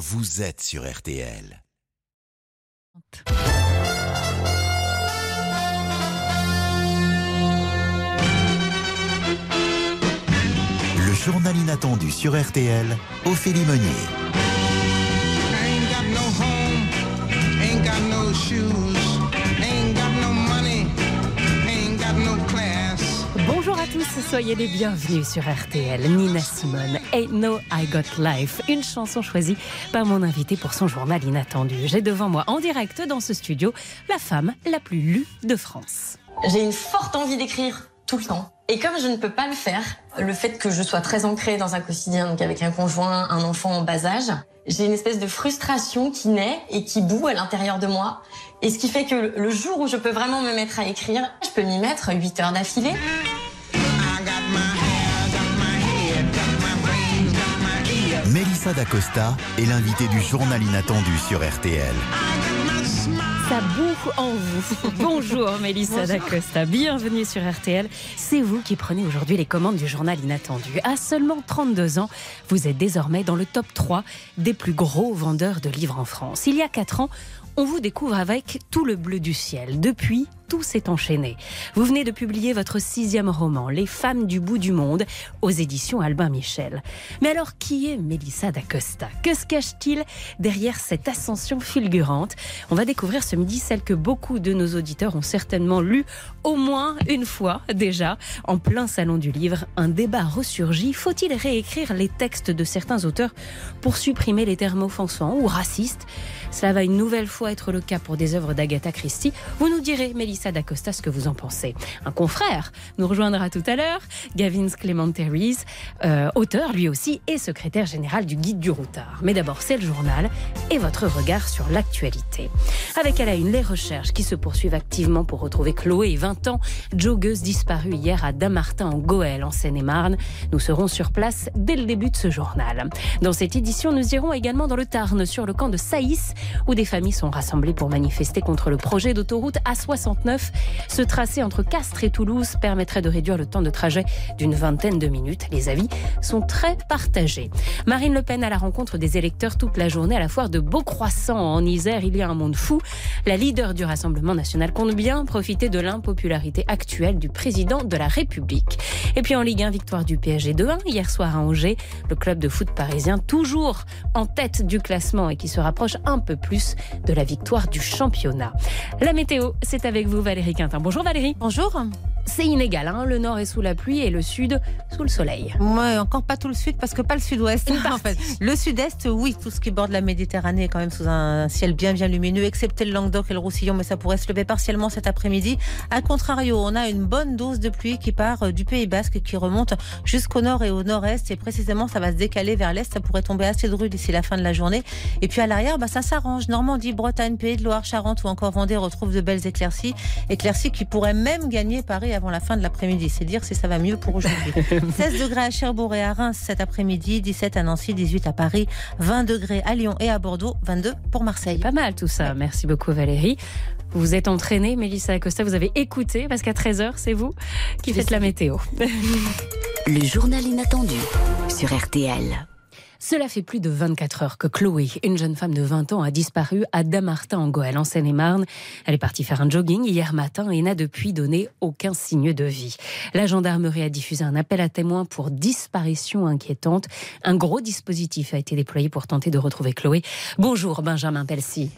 vous êtes sur RTL. Le journal inattendu sur RTL, Ophélie Meunier. Tous, soyez les bienvenus sur RTL. Nina Simone, Ain't No I Got Life, une chanson choisie par mon invité pour son journal inattendu. J'ai devant moi en direct dans ce studio la femme la plus lue de France. J'ai une forte envie d'écrire tout le temps. Et comme je ne peux pas le faire, le fait que je sois très ancrée dans un quotidien, donc avec un conjoint, un enfant en bas âge, j'ai une espèce de frustration qui naît et qui boue à l'intérieur de moi. Et ce qui fait que le jour où je peux vraiment me mettre à écrire, je peux m'y mettre 8 heures d'affilée. Mélissa d'Acosta est l'invitée du journal inattendu sur RTL. Ça boue en vous. Bonjour Mélissa D'Acosta, bienvenue sur RTL. C'est vous qui prenez aujourd'hui les commandes du journal inattendu. À seulement 32 ans, vous êtes désormais dans le top 3 des plus gros vendeurs de livres en France. Il y a 4 ans, on vous découvre avec Tout le bleu du ciel. Depuis, tout s'est enchaîné. Vous venez de publier votre sixième roman, Les femmes du bout du monde, aux éditions Albin Michel. Mais alors, qui est Mélissa d'Acosta? Que se cache-t-il derrière cette ascension fulgurante? On va découvrir ce midi celle que beaucoup de nos auditeurs ont certainement lue au moins une fois déjà, en plein salon du livre. Un débat ressurgit. Faut-il réécrire les textes de certains auteurs pour supprimer les termes offensants ou racistes? Cela va une nouvelle fois être le cas pour des œuvres d'Agatha Christie. Vous nous direz, Mélissa d'Acosta, ce que vous en pensez. Un confrère nous rejoindra tout à l'heure, Gavin Clementeris, euh, auteur lui aussi et secrétaire général du Guide du Routard. Mais d'abord, c'est le journal et votre regard sur l'actualité. Avec à une les recherches qui se poursuivent activement pour retrouver Chloé, 20 ans, joggeuse disparue hier à Damartin en Goël, en Seine-et-Marne. Nous serons sur place dès le début de ce journal. Dans cette édition, nous irons également dans le Tarn, sur le camp de Saïs, où des familles sont rassemblées pour manifester contre le projet d'autoroute A69. Ce tracé entre Castres et Toulouse permettrait de réduire le temps de trajet d'une vingtaine de minutes. Les avis sont très partagés. Marine Le Pen à la rencontre des électeurs toute la journée à la foire de Beaucroissant en Isère. Il y a un monde fou. La leader du Rassemblement national compte bien profiter de l'impopularité actuelle du président de la République. Et puis en Ligue 1, victoire du PSG 2-1 hier soir à Angers. Le club de foot parisien toujours en tête du classement et qui se rapproche un peu plus de la victoire du championnat. La météo, c'est avec vous Valérie Quintin. Bonjour Valérie. Bonjour. C'est inégal, hein le nord est sous la pluie et le sud sous le soleil. Ouais, encore pas tout le sud parce que pas le sud-ouest. En fait. Le sud-est, oui, tout ce qui borde la Méditerranée est quand même sous un ciel bien bien lumineux, excepté le Languedoc et le Roussillon, mais ça pourrait se lever partiellement cet après-midi. A contrario, on a une bonne dose de pluie qui part euh, du Pays Basque et qui remonte jusqu'au nord et au nord-est. Et précisément, ça va se décaler vers l'est. Ça pourrait tomber assez de rue d'ici la fin de la journée. Et puis à l'arrière, bah, ça s'arrange. Normandie, Bretagne, Pays de Loire, Charente ou encore Vendée retrouvent de belles éclaircies. Éclaircies qui pourraient même gagner Paris avant la fin de l'après-midi. C'est dire si ça va mieux pour aujourd'hui. 16 degrés à Cherbourg et à Reims cet après-midi, 17 à Nancy, 18 à Paris, 20 degrés à Lyon et à Bordeaux, 22 pour Marseille. Pas mal tout ça. Merci beaucoup Valérie. Vous vous êtes entraînée, Mélissa Acosta, vous avez écouté, parce qu'à 13h, c'est vous qui faites la météo. Le journal inattendu sur RTL. Cela fait plus de 24 heures que Chloé, une jeune femme de 20 ans, a disparu à Damartin en Goël, en Seine-et-Marne. Elle est partie faire un jogging hier matin et n'a depuis donné aucun signe de vie. La gendarmerie a diffusé un appel à témoins pour disparition inquiétante. Un gros dispositif a été déployé pour tenter de retrouver Chloé. Bonjour Benjamin Pelsi.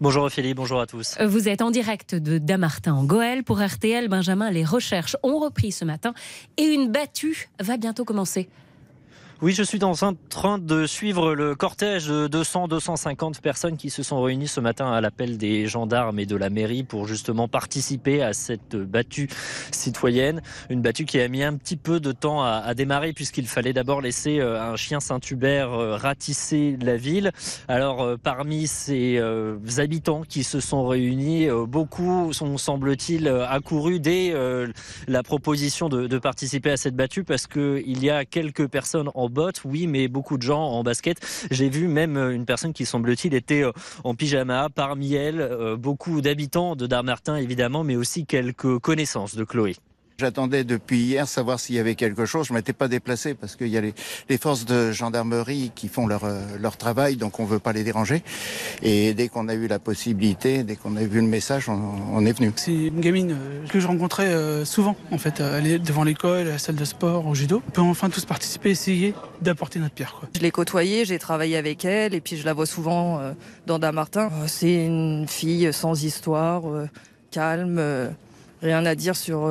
Bonjour Ophélie, bonjour à tous. Vous êtes en direct de Damartin en Goël pour RTL. Benjamin, les recherches ont repris ce matin et une battue va bientôt commencer. Oui, je suis un train de suivre le cortège de 200-250 personnes qui se sont réunies ce matin à l'appel des gendarmes et de la mairie pour justement participer à cette battue citoyenne. Une battue qui a mis un petit peu de temps à, démarrer puisqu'il fallait d'abord laisser euh, un chien Saint-Hubert euh, ratisser la ville. Alors, euh, parmi ces habitants qui se sont réunis, beaucoup sont, semble-t-il, accourus dès la proposition de, de participer à cette battue parce qu'il y a quelques personnes en bottes, oui, mais beaucoup de gens en basket. J'ai vu même une personne qui, semble-t-il, était euh, en pyjama. Parmi elles, euh, beaucoup d'habitants de Darmartin, évidemment, mais aussi quelques connaissances de Chloé. J'attendais depuis hier savoir s'il y avait quelque chose. Je m'étais pas déplacé parce qu'il y a les, les, forces de gendarmerie qui font leur, euh, leur travail, donc on veut pas les déranger. Et dès qu'on a eu la possibilité, dès qu'on a vu le message, on, on est venu. C'est une gamine euh, que je rencontrais euh, souvent, en fait. Devant l'école, à la salle de sport, au judo. On peut enfin tous participer, essayer d'apporter notre pierre. Quoi. Je l'ai côtoyée, j'ai travaillé avec elle, et puis je la vois souvent dans Damartin. C'est une fille sans histoire, calme, rien à dire sur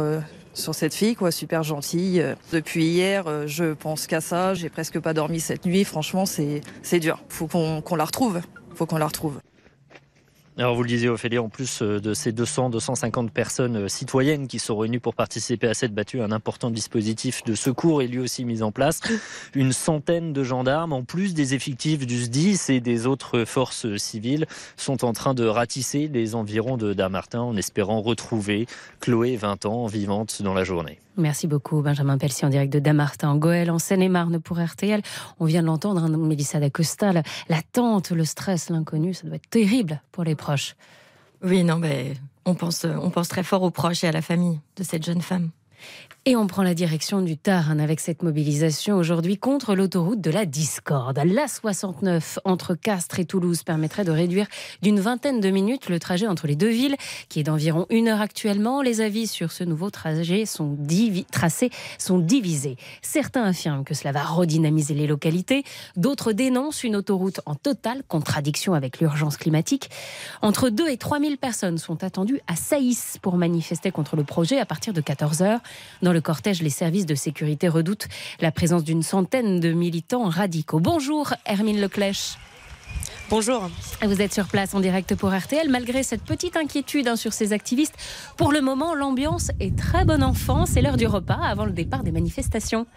sur cette fille, quoi, super gentille. Depuis hier, je pense qu'à ça. J'ai presque pas dormi cette nuit. Franchement, c'est dur. Faut qu'on qu'on la retrouve. Faut qu'on la retrouve. Alors vous le disiez Ophélie, en plus euh, de ces 200, 250 personnes euh, citoyennes qui sont réunies pour participer à cette battue, un important dispositif de secours est lui aussi mis en place. Une centaine de gendarmes, en plus des effectifs du SDIS et des autres forces civiles, sont en train de ratisser les environs de Damartin en espérant retrouver Chloé, 20 ans, vivante dans la journée. Merci beaucoup, Benjamin Pelsi, en direct de Damartin, en Goël, en Seine-et-Marne pour RTL. On vient de l'entendre, hein, Mélissa D'Acosta, l'attente, le stress, l'inconnu, ça doit être terrible pour les Oui, non, mais on pense très fort aux proches et à la famille de cette jeune femme. Et on prend la direction du Tarn avec cette mobilisation aujourd'hui contre l'autoroute de la discorde. La 69 entre Castres et Toulouse permettrait de réduire d'une vingtaine de minutes le trajet entre les deux villes, qui est d'environ une heure actuellement. Les avis sur ce nouveau trajet sont tracés sont divisés. Certains affirment que cela va redynamiser les localités, d'autres dénoncent une autoroute en totale contradiction avec l'urgence climatique. Entre 2 et 3 000 personnes sont attendues à Saïs pour manifester contre le projet à partir de 14 heures. Dans le cortège, les services de sécurité redoutent la présence d'une centaine de militants radicaux. Bonjour Hermine Leclèche. Bonjour. Vous êtes sur place en direct pour RTL. Malgré cette petite inquiétude hein, sur ces activistes, pour le moment, l'ambiance est très bonne enfant. C'est l'heure du repas avant le départ des manifestations.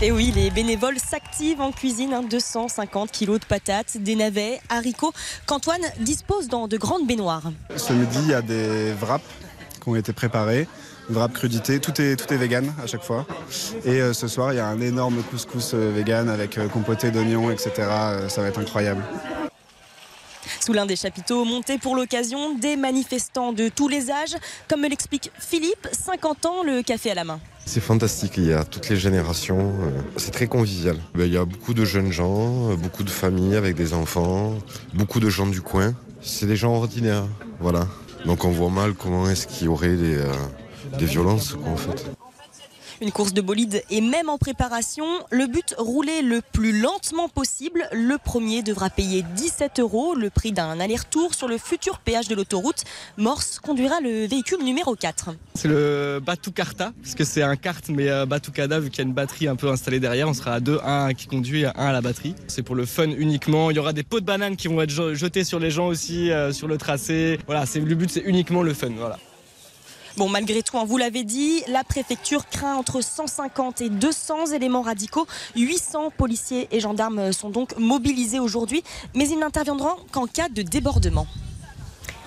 Et oui, les bénévoles s'activent en cuisine. 250 hein, kilos de patates, des navets, haricots, qu'Antoine dispose dans de grandes baignoires. Ce midi, il y a des wraps qui ont été préparés wrap crudité, tout est, tout est vegan à chaque fois. Et euh, ce soir, il y a un énorme couscous euh, vegan avec euh, compoté d'oignons, etc. ça va être incroyable. Sous l'un des chapiteaux montés pour l'occasion, des manifestants de tous les âges, comme me l'explique Philippe, 50 ans, le café à la main. C'est fantastique, il y a toutes les générations, c'est très convivial. Ben, il y a beaucoup de jeunes gens, beaucoup de familles avec des enfants, beaucoup de gens du coin. C'est des gens ordinaires, voilà. Donc on voit mal comment est-ce qu'il y aurait des, des violences en fait. Une course de bolide est même en préparation. Le but, rouler le plus lentement possible. Le premier devra payer 17 euros, le prix d'un aller-retour sur le futur péage de l'autoroute. Morse conduira le véhicule numéro 4. C'est le Karta, parce que c'est un kart, mais euh, Batoukada, vu qu'il y a une batterie un peu installée derrière, on sera à deux, un qui conduit un à la batterie. C'est pour le fun uniquement. Il y aura des pots de bananes qui vont être jetés sur les gens aussi, euh, sur le tracé. Voilà, le but, c'est uniquement le fun. Voilà. Bon, malgré tout, hein, vous l'avez dit, la préfecture craint entre 150 et 200 éléments radicaux. 800 policiers et gendarmes sont donc mobilisés aujourd'hui, mais ils n'interviendront qu'en cas de débordement.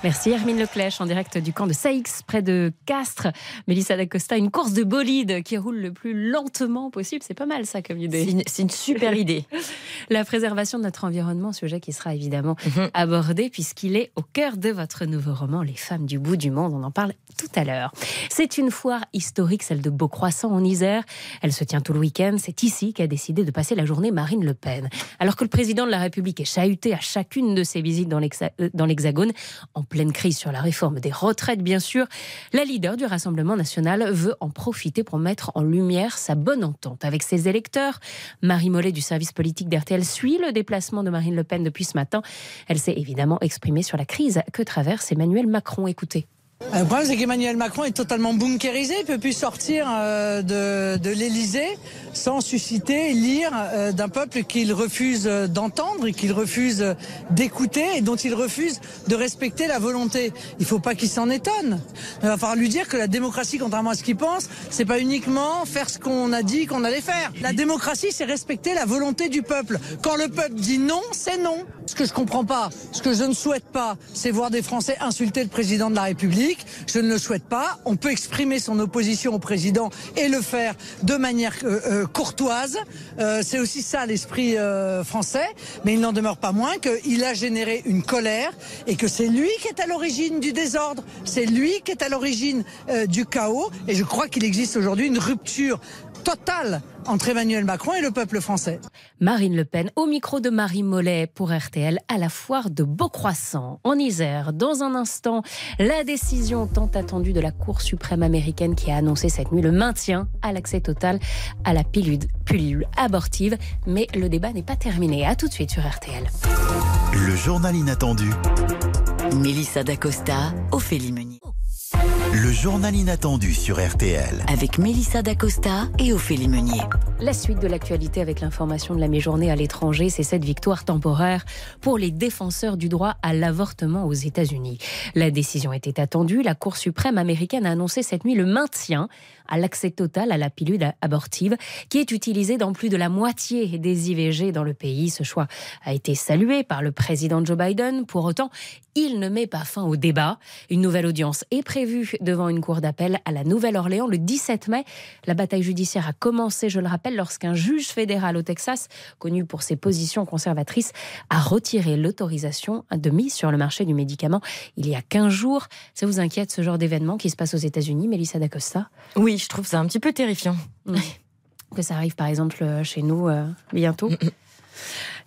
Merci Hermine Leclèche en direct du camp de Saïx près de Castres. Mélissa D'Acosta, une course de bolide qui roule le plus lentement possible. C'est pas mal ça comme idée. C'est une, super idée. La préservation de notre environnement, sujet qui sera évidemment mhm. abordé puisqu'il est au cœur de votre nouveau roman Les femmes du bout du monde. On en parle tout à l'heure. C'est une foire historique, celle de Beaucroissant en Isère. Elle se tient tout le week-end. C'est ici qu'a décidé de passer la journée Marine Le Pen. Alors que le président de la République est chahuté à chacune de ses visites dans euh, l'Hexagone, en pleine crise sur la réforme des retraites, bien sûr, la leader du Rassemblement national veut en profiter pour mettre en lumière sa bonne entente avec ses électeurs. Marie Mollet du service politique d'RTL suit le déplacement de Marine Le Pen depuis ce matin. Elle s'est évidemment exprimée sur la crise que traverse Emmanuel Macron. Écoutez. Le problème, c'est qu'Emmanuel Macron est totalement bunkérisé. Il ne peut plus sortir euh, de, de l'Elysée sans susciter l'ire euh, d'un peuple qu'il refuse d'entendre et qu'il refuse d'écouter et dont il refuse de respecter la volonté. Il ne faut pas qu'il s'en étonne. Il va falloir lui dire que la démocratie, contrairement à ce qu'il pense, c'est pas uniquement faire ce qu'on a dit qu'on allait faire. La démocratie, c'est respecter la volonté du peuple. Quand le peuple dit non, c'est non. Ce que je comprends pas, ce que je ne souhaite pas, c'est voir des Français insulter le président de la République. Je ne le souhaite pas. On peut exprimer son opposition au président et le faire de manière euh, euh, euh, courtoise. Euh, c'est aussi ça l'esprit euh, français. Mais il n'en demeure pas moins qu'il a généré une colère et que c'est lui qui est à l'origine du désordre. C'est lui qui est à l'origine euh, du chaos. Et je crois qu'il existe aujourd'hui une rupture totale entre Emmanuel Macron et le peuple français. Marine Le Pen au micro de Marie Mollet pour RTL à la foire de Beaucroissant en Isère. Dans un instant, la décision tant attendue de la Cour suprême américaine qui a annoncé cette nuit le maintien à l'accès total à la pilule, pilule abortive. Mais le débat n'est pas terminé. À tout de suite sur RTL. Le journal inattendu. Mélissa Dacosta, Ophélie Meunier. Le journal inattendu sur RTL. Avec Mélissa Dacosta et Ophélie Meunier. La suite de l'actualité avec l'information de la mi-journée à l'étranger, c'est cette victoire temporaire pour les défenseurs du droit à l'avortement aux États-Unis. La décision était attendue. La Cour suprême américaine a annoncé cette nuit le maintien à l'accès total à la pilule abortive qui est utilisée dans plus de la moitié des IVG dans le pays. Ce choix a été salué par le président Joe Biden. Pour autant, il ne met pas fin au débat. Une nouvelle audience est prévue devant une cour d'appel à la Nouvelle-Orléans le 17 mai. La bataille judiciaire a commencé, je le rappelle, lorsqu'un juge fédéral au Texas, connu pour ses positions conservatrices, a retiré l'autorisation de mise sur le marché du médicament il y a 15 jours. Ça vous inquiète ce genre d'événement qui se passe aux États-Unis, Mélissa D'Acosta? Oui, je trouve ça un petit peu terrifiant. Que ça arrive par exemple chez nous euh, bientôt.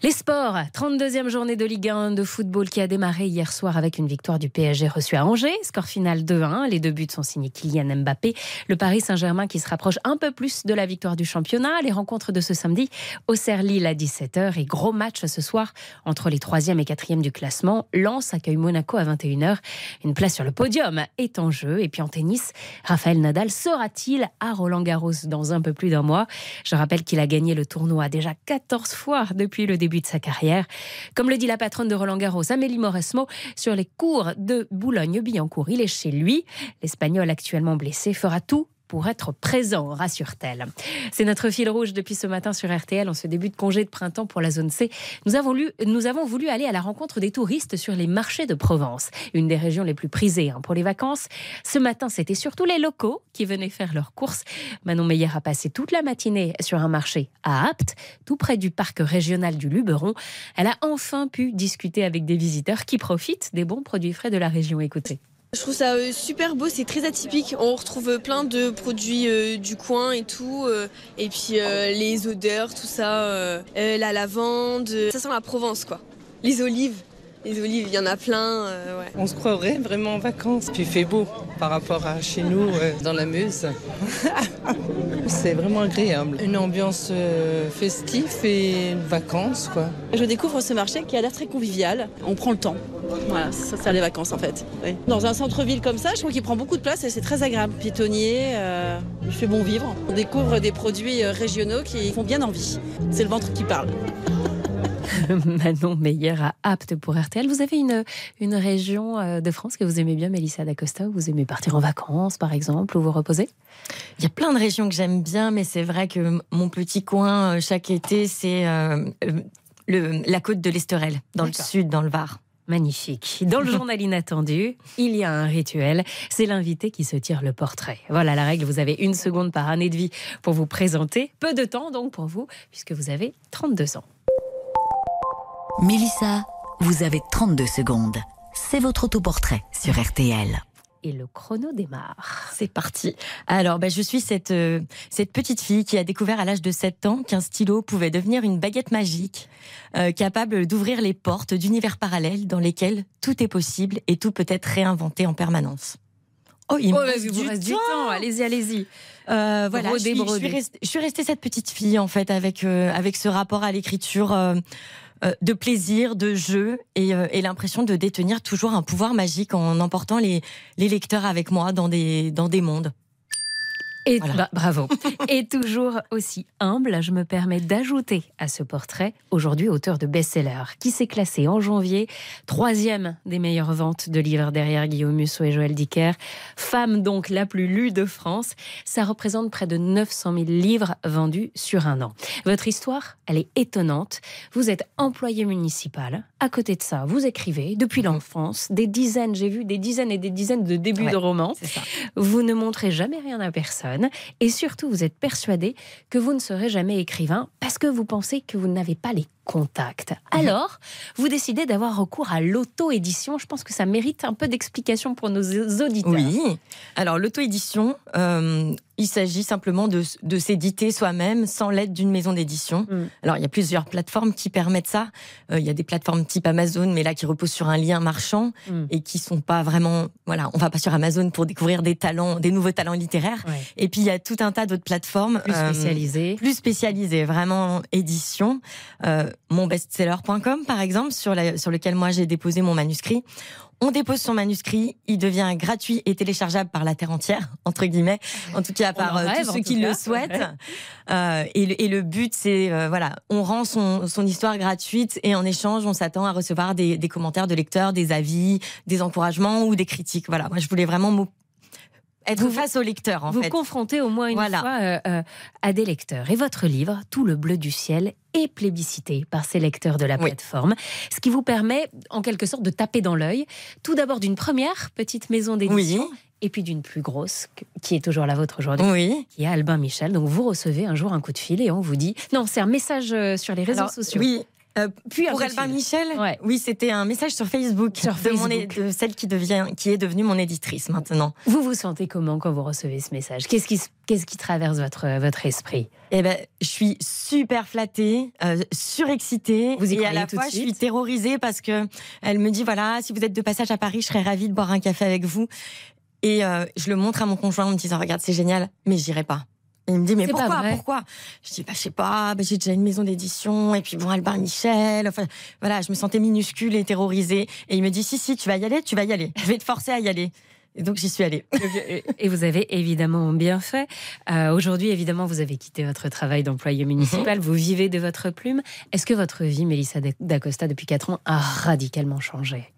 Les sports, 32e journée de Ligue 1 de football qui a démarré hier soir avec une victoire du PSG reçue à Angers. Score final 2-1. Les deux buts sont signés Kylian Mbappé. Le Paris Saint-Germain qui se rapproche un peu plus de la victoire du championnat. Les rencontres de ce samedi, Auxerre Lille à 17h et gros match ce soir entre les 3e et 4e du classement. Lens accueille Monaco à 21h. Une place sur le podium est en jeu. Et puis en tennis, Raphaël Nadal sera-t-il à Roland Garros dans un peu plus d'un mois? Je rappelle qu'il a gagné le tournoi déjà 14 fois depuis le début de sa carrière. Comme le dit la patronne de Roland Garros, Amélie Mauresmo, sur les cours de Boulogne-Billancourt. Il est chez lui. L'Espagnol actuellement blessé fera tout pour être présent, rassure-t-elle. C'est notre fil rouge depuis ce matin sur RTL en ce début de congé de printemps pour la zone C. Nous avons, lu, nous avons voulu aller à la rencontre des touristes sur les marchés de Provence, une des régions les plus prisées hein, pour les vacances. Ce matin, c'était surtout les locaux qui venaient faire leurs courses. Manon Meyer a passé toute la matinée sur un marché à Apt, tout près du parc régional du Luberon. Elle a enfin pu discuter avec des visiteurs qui profitent des bons produits frais de la région. Écoutez. Je trouve ça euh, super beau, c'est très atypique. On retrouve plein de produits euh, du coin et tout. euh, et puis les odeurs, tout ça. la lavande. ça sent la Provence, quoi. Les olives. Les olives, il y en a plein. euh, ouais. On se croirait vraiment en vacances. Puis il fait beau par rapport à chez nous, euh, dans la Meuse. C'est vraiment agréable. Une ambiance euh, festive et vacances, quoi. Je découvre ce marché qui a l'air très convivial. On prend le temps. Voilà, ça sert les vacances en fait. Oui. Dans un centre-ville comme ça, je trouve qu'il prend beaucoup de place et c'est très agréable. Piétonnier, euh, il fait bon vivre. On découvre des produits régionaux qui font bien envie. C'est le ventre qui parle. Manon Meyer à apte pour RTL. Vous avez une, une région euh, de France que vous aimez bien, Mélissa D'Acosta, où vous aimez partir en vacances, par exemple, ou vous reposer Il y a plein de régions que j'aime bien, mais c'est vrai que mon petit coin, euh, chaque été, c'est euh, le- la côte de l'Esterel, dans le sud, dans le Var. Magnifique. Dans le journal inattendu, il y a un rituel. C'est l'invité qui se tire le portrait. Voilà la règle. Vous avez une seconde par année de vie pour vous présenter. Peu de temps donc pour vous, puisque vous avez 32 ans. Mélissa, vous avez 32 secondes. C'est votre autoportrait sur RTL. Et le chrono démarre. C'est parti. Alors, ben, je suis cette, euh, cette petite fille qui a découvert à l'âge de 7 ans qu'un stylo pouvait devenir une baguette magique, euh, capable d'ouvrir les portes d'univers parallèles dans lesquels tout est possible et tout peut être réinventé en permanence. Oh, il me Oh, reste il vous du reste du temps. Allez-y, allez-y. Euh, voilà, Brodé, je, suis, je, brodé. suis restée, je suis restée cette petite fille en fait avec euh, avec ce rapport à l'écriture de plaisir, de jeu et, euh, et l'impression de détenir toujours un pouvoir magique en emportant les les lecteurs avec moi dans des dans des mondes. Et bah, bravo. Et toujours aussi humble, je me permets d'ajouter à ce portrait, aujourd'hui auteur de best-seller, qui s'est classé en janvier troisième des meilleures ventes de livres derrière Guillaume Musso et Joël Dicker. Femme donc la plus lue de France. Ça représente près de 900 000 livres vendus sur un an. Votre histoire, elle est étonnante. Vous êtes employé municipal. À côté de ça, vous écrivez depuis l'enfance des dizaines, j'ai vu des dizaines et des dizaines de débuts Ouais, de romans. Vous ne montrez jamais rien à personne. Et surtout, vous êtes persuadé que vous ne serez jamais écrivain parce que vous pensez que vous n'avez pas les contacts. Alors, vous décidez d'avoir recours à l'auto-édition. Je pense que ça mérite un peu d'explication pour nos auditeurs. Oui. Alors, l'auto-édition, euh, il s'agit simplement de, de s'éditer soi-même sans l'aide d'une maison d'édition. Mm. Alors, il y a plusieurs plateformes qui permettent ça. Euh, il y a des plateformes type Amazon, mais là qui reposent sur un lien marchand Mm. et qui sont pas vraiment. Voilà, on va pas sur Amazon pour découvrir des talents, des nouveaux talents littéraires. Ouais. Et puis il y a tout un tas d'autres plateformes Plus euh, spécialisées. plus spécialisées, vraiment édition. Monbestseller.com par exemple, sur, la- sur lequel moi j'ai déposé mon manuscrit. On dépose son manuscrit, il devient gratuit et téléchargeable par la terre entière, entre guillemets, en tout cas par euh, rêve, tous en ceux qui cas. le souhaitent. Euh, et, le, et le but, c'est, euh, voilà, on rend son, son histoire gratuite et en échange, on s'attend à recevoir des, des commentaires de lecteurs, des avis, des encouragements ou des critiques. Voilà, moi je voulais vraiment être Vous- face aux lecteurs, en vous fait. confrontez au moins une Voilà. fois euh, euh, à des lecteurs. Et votre livre, Tout le bleu du ciel, est plébiscité par ces lecteurs de la plateforme, ce qui vous permet en quelque sorte de taper dans l'œil, tout d'abord d'une première petite maison d'édition. Et puis d'une plus grosse, qui est toujours la vôtre aujourd'hui, Oui. qui est Albin Michel. Donc vous recevez un jour un coup de fil et on vous dit. Non, c'est un message euh, sur les réseaux Alors, sociaux. Oui. Euh, Puis pour Albin. Michel, Ouais. oui, c'était un message sur Facebook, Sur de, mon celle qui devient, qui est devenue mon éditrice maintenant. Vous vous sentez comment quand vous recevez ce message? Qu'est-ce qui, traverse votre, votre esprit? Eh ben, je suis super flattée, euh, surexcitée, Vous y et à la tout de fois je suis terrorisée parce que elle me dit voilà, si vous êtes de passage à Paris, je serais ravie de boire un café avec vous. Et euh, je le montre à mon conjoint en me disant regarde, c'est génial, mais j'irai pas. Et il me dit mais pourquoi pourquoi? Je dis bah je sais pas, bah, j'ai déjà une maison d'édition et puis bon Albin Michel, enfin voilà, je me sentais minuscule et terrorisée et il me dit si si, tu vas y aller, tu vas y aller. Je vais te forcer à y aller. Et donc j'y suis allée. Et vous avez évidemment bien fait. Euh, Aujourd'hui, évidemment, vous avez quitté votre travail d'employé municipal, vous vivez de votre plume. Est-ce que votre vie, Mélissa d'Acosta, depuis 4 ans, a radicalement changé?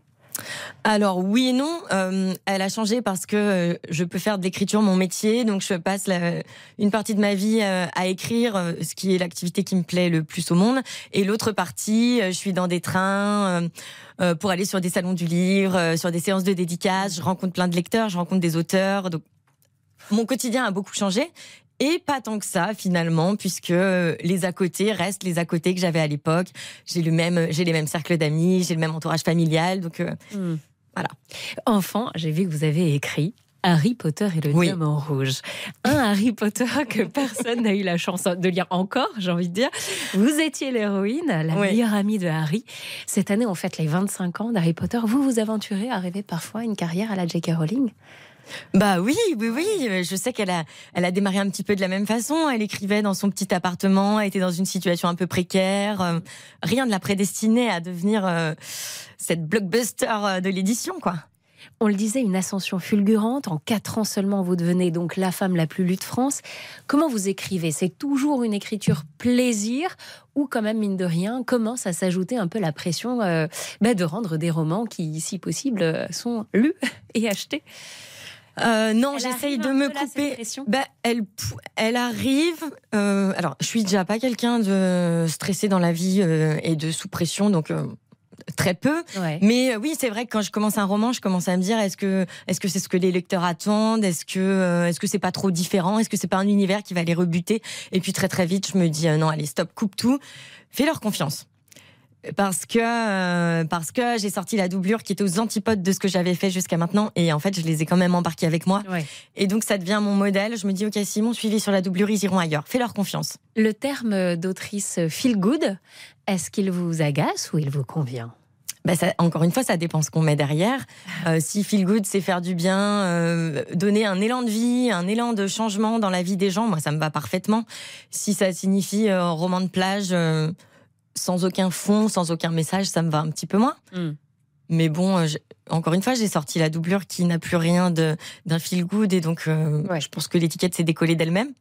Alors oui et non, Euh, elle a changé parce que euh, je peux faire de l'écriture mon métier, donc je passe une partie de ma vie euh, à écrire, ce qui est l'activité qui me plaît le plus au monde, et l'autre partie, je suis dans des trains pour aller sur des salons du livre, sur des séances de dédicaces, je rencontre plein de lecteurs, je rencontre des auteurs, donc mon quotidien a beaucoup changé. Et pas tant que ça finalement, puisque les à côté restent les à côté que j'avais à l'époque. J'ai le même, j'ai les mêmes cercles d'amis, j'ai le même entourage familial, donc euh, voilà. Enfant, j'ai vu que vous avez écrit Harry Potter et le diamant rouge. Un Harry Potter que personne n'a eu la chance de lire encore, j'ai envie de dire. Vous étiez l'héroïne, la Oui. meilleure amie de Harry. Cette année, on fête les 25 ans d'Harry Potter. Vous vous aventurez à rêver parfois une carrière à la J.K. Rowling? Bah oui, oui, oui. Je sais qu'elle a, elle a démarré un petit peu de la même façon. Elle écrivait dans son petit appartement, elle était dans une situation un peu précaire. Euh, rien ne la prédestinait à devenir euh, cette blockbuster euh, de l'édition, quoi. On le disait, une ascension fulgurante. En quatre ans seulement, vous devenez donc la femme la plus lue de France. Comment vous écrivez? C'est toujours une écriture plaisir ou quand même, mine de rien, commence à s'ajouter un peu la pression bah, de rendre des romans qui, si possible, sont lus et achetés? Euh, non, j'essaye de me couper. Bah, elle, elle arrive. euh, alors, je suis déjà pas quelqu'un de stressé dans la vie euh, et de sous pression, donc. euh, Très peu, Ouais. mais euh, oui, c'est vrai que quand je commence un roman, je commence à me dire est-ce que est-ce que c'est ce que les lecteurs attendent? Est-ce que euh, est-ce que c'est pas trop différent? Est-ce que c'est pas un univers qui va les rebuter? Et puis très très vite, je me dis euh, non, allez, stop, coupe tout, fais-leur confiance. Parce que euh, parce que j'ai sorti la doublure qui était aux antipodes de ce que j'avais fait jusqu'à maintenant et en fait je les ai quand même embarqués avec moi et donc ça devient mon modèle. Je me dis ok si m'ont suivi sur la doublure ils iront ailleurs. Fais leur confiance. Le terme d'autrice feel good, est-ce qu'il vous agace ou il vous convient? Bah ça, encore une fois, ça dépend ce qu'on met derrière. Euh, si feel good, c'est faire du bien, euh, donner un élan de vie, un élan de changement dans la vie des gens, moi, ça me va parfaitement. Si ça signifie euh, roman de plage sans aucun fond, sans aucun message, ça me va un petit peu moins. Hmm. Mais bon, euh, encore une fois, j'ai sorti la doublure qui n'a plus rien d'un feel good et donc euh, je pense que l'étiquette s'est décollée d'elle-même.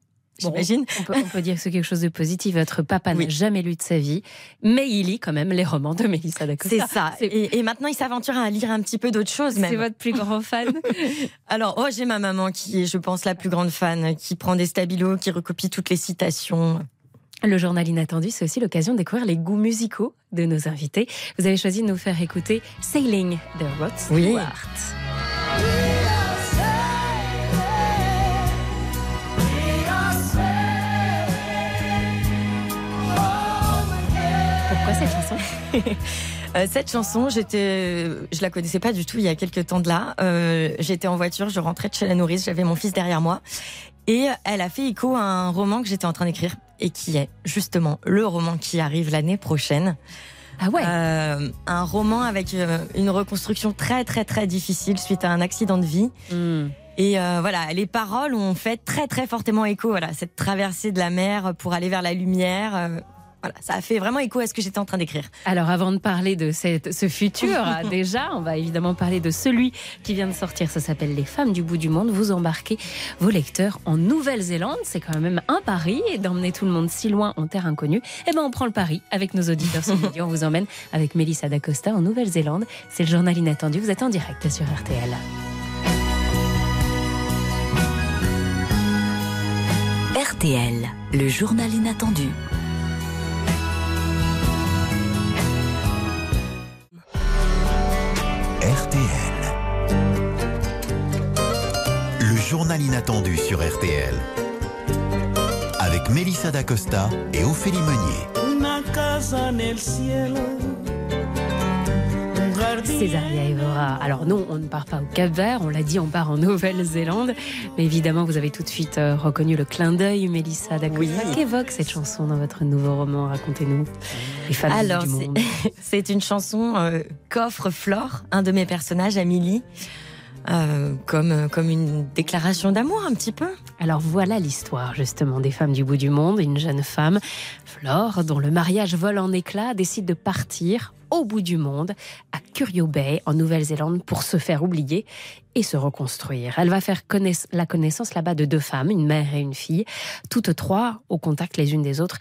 Bon, J'imagine. on, peut, on peut dire que c'est quelque chose de positif. Votre papa n'a jamais lu de sa vie, mais il lit quand même les romans de Mélissa d'Acosta. C'est ça. Et, et maintenant, il s'aventure à lire un petit peu d'autres choses. C'est votre plus grand fan Alors, oh, j'ai ma maman qui est, je pense, la plus grande fan, qui prend des stabilos, qui recopie toutes les citations. Le journal inattendu, c'est aussi l'occasion de découvrir les goûts musicaux de nos invités. Vous avez choisi de nous faire écouter Sailing de Rod Stewart. Oui. Pourquoi cette chanson euh, cette chanson, j'étais, je la connaissais pas du tout il y a quelques temps de là. Euh, j'étais en voiture, je rentrais de chez la nourrice, j'avais mon fils derrière moi, et elle a fait écho à un roman que j'étais en train d'écrire et qui est justement le roman qui arrive l'année prochaine. Ah ouais. Euh, un roman avec euh, une reconstruction très très très difficile suite à un accident de vie. Hmm. Et euh, voilà, les paroles ont fait très très fortement écho. Voilà, cette traversée de la mer pour aller vers la lumière. Voilà, ça a fait vraiment écho à ce que j'étais en train d'écrire. Alors avant de parler de cette, ce futur, déjà, on va évidemment parler de celui qui vient de sortir. Ça s'appelle Les femmes du bout du monde. Vous embarquez vos lecteurs en Nouvelle-Zélande. C'est quand même un pari et d'emmener tout le monde si loin en terre inconnue. Eh ben on prend le pari avec nos auditeurs. On vous emmène avec Mélissa D'Acosta en Nouvelle-Zélande. C'est le journal inattendu. Vous êtes en direct sur RTL. RTL, le journal inattendu. Le journal inattendu sur RTL. Avec Mélissa D'Acosta et Ophélie Meunier. Césaria Evora. Alors non, on ne part pas au Cap Vert, on l'a dit, on part en Nouvelle-Zélande. Mais évidemment, vous avez tout de suite euh, reconnu le clin d'œil, Mélissa D'Acosta. Qu'évoque cette chanson dans votre nouveau roman Racontez-nous. Les femmes Alors, du c'est- une chanson euh, qu'offre Flore, un de mes personnages, Amélie, euh, comme, comme une déclaration d'amour un petit peu. Alors voilà l'histoire justement des femmes du bout du monde. Une jeune femme, Flore, dont le mariage vole en éclats, décide de partir au bout du monde, à Curio Bay, en Nouvelle-Zélande, pour se faire oublier et se reconstruire. Elle va faire connaiss- la connaissance là-bas de deux femmes, une mère et une fille, toutes trois au contact les unes des autres.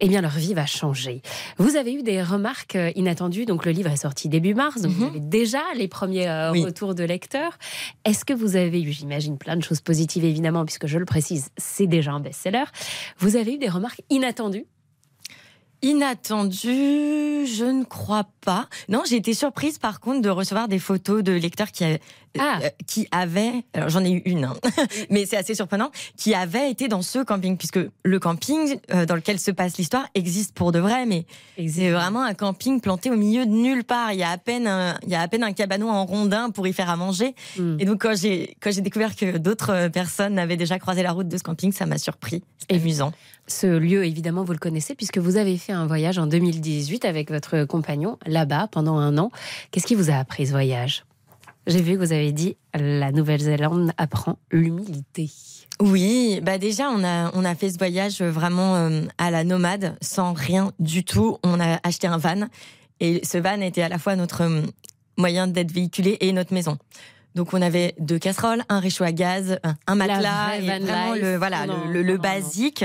Eh bien, leur vie va changer. Vous avez eu des remarques euh, inattendues. Donc, le livre est sorti début mars. Donc, vous avez déjà les premiers euh, Oui. retours de lecteurs. Est-ce que vous avez eu, j'imagine, plein de choses positives, évidemment, puisque je le précise, c'est déjà un best-seller. Vous avez eu des remarques inattendues? Inattendu, je ne crois pas. Non, j'ai été surprise par contre de recevoir des photos de lecteurs qui, avaient- Ah. euh, qui avaient, alors j'en ai eu une, hein, mais c'est assez surprenant, qui avaient été dans ce camping, puisque le camping euh, dans lequel se passe l'histoire existe pour de vrai, mais c'est vraiment un camping planté au milieu de nulle part. Il y a à peine un, il y a à peine un cabanon en rondin pour y faire à manger. Et donc quand j'ai quand j'ai découvert que d'autres euh, personnes avaient déjà croisé la route de ce camping, ça m'a surpris. C'est amusant. Ce lieu, évidemment, vous le connaissez, puisque vous avez fait un voyage en 2018 avec votre compagnon là-bas pendant un an. Qu'est-ce qui vous a appris ce voyage? J'ai vu que vous avez dit la Nouvelle-Zélande apprend l'humilité. Oui, bah déjà on a on a fait ce voyage vraiment euh, à la nomade sans rien du tout. On a acheté un van et ce van était à la fois notre euh, moyen d'être véhiculé et notre maison. Donc on avait deux casseroles, un réchaud à gaz, un- un La matelas, vraie et vraiment life. le voilà Non, le, le- le non, non. basique.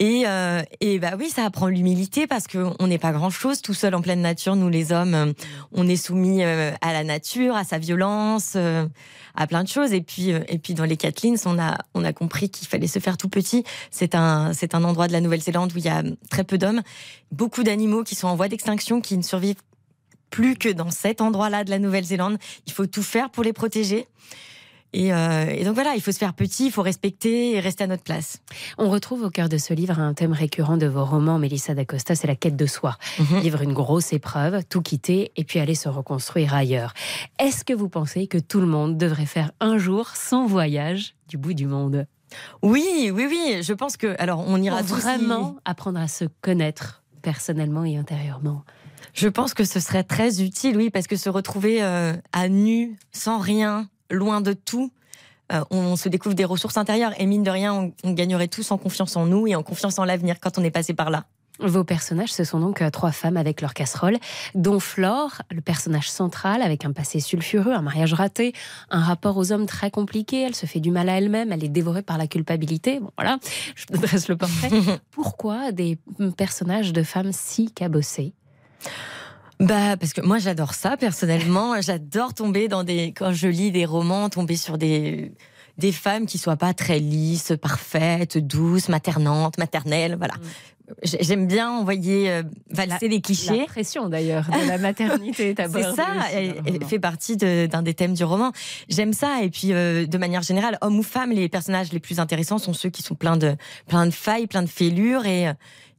Et euh, et bah oui, ça apprend l'humilité parce que on n'est pas grand chose tout seul en pleine nature. Nous les hommes, euh, on est soumis euh, à la nature, à sa violence, à plein de choses. Et puis et puis dans les Catlins, on a on a compris qu'il fallait se faire tout petit. C'est un c'est un endroit de la Nouvelle-Zélande où il y a très peu d'hommes, beaucoup d'animaux qui sont en voie d'extinction, qui ne survivent plus que dans cet endroit-là de la Nouvelle-Zélande. Il faut tout faire pour les protéger. Et, euh, et donc voilà, il faut se faire petit, il faut respecter et rester à notre place. On retrouve au cœur de ce livre un thème récurrent de vos romans, Mélissa d'Acosta, c'est la quête de soi. Vivre une grosse épreuve, tout quitter et puis aller se reconstruire ailleurs. Est-ce que vous pensez que tout le monde devrait faire un jour son voyage du bout du monde? Oui, oui, oui. Je pense que alors on ira Pour tous y- vraiment apprendre à se connaître personnellement et intérieurement. Je pense que ce serait très utile, oui, parce que se retrouver euh, à nu, sans rien, loin de tout, euh, on se découvre des ressources intérieures. Et mine de rien, on, on gagnerait tous en confiance en nous et en confiance en l'avenir quand on est passé par là. Vos personnages, ce sont donc euh, trois femmes avec leur casserole, dont Flore, le personnage central, avec un passé sulfureux, un mariage raté, un rapport aux hommes très compliqué. Elle se fait du mal à elle-même, elle est dévorée par la culpabilité. Bon, voilà, je te dresse le portrait. Pourquoi des personnages de femmes si cabossés Bah parce que moi j'adore ça personnellement. j'adore tomber dans des quand je lis des romans, tomber sur des des femmes qui soient pas très lisses, parfaites, douces, maternantes, maternelles, voilà. J'ai- J'aime bien envoyer euh, valser les clichés. La pression d'ailleurs de la maternité est C'est ça, elle, fait partie de- d'un des thèmes du roman. J'aime ça, et puis euh, de manière générale, homme ou femme, les personnages les plus intéressants sont ceux qui sont pleins de plein de failles, plein de fêlures, et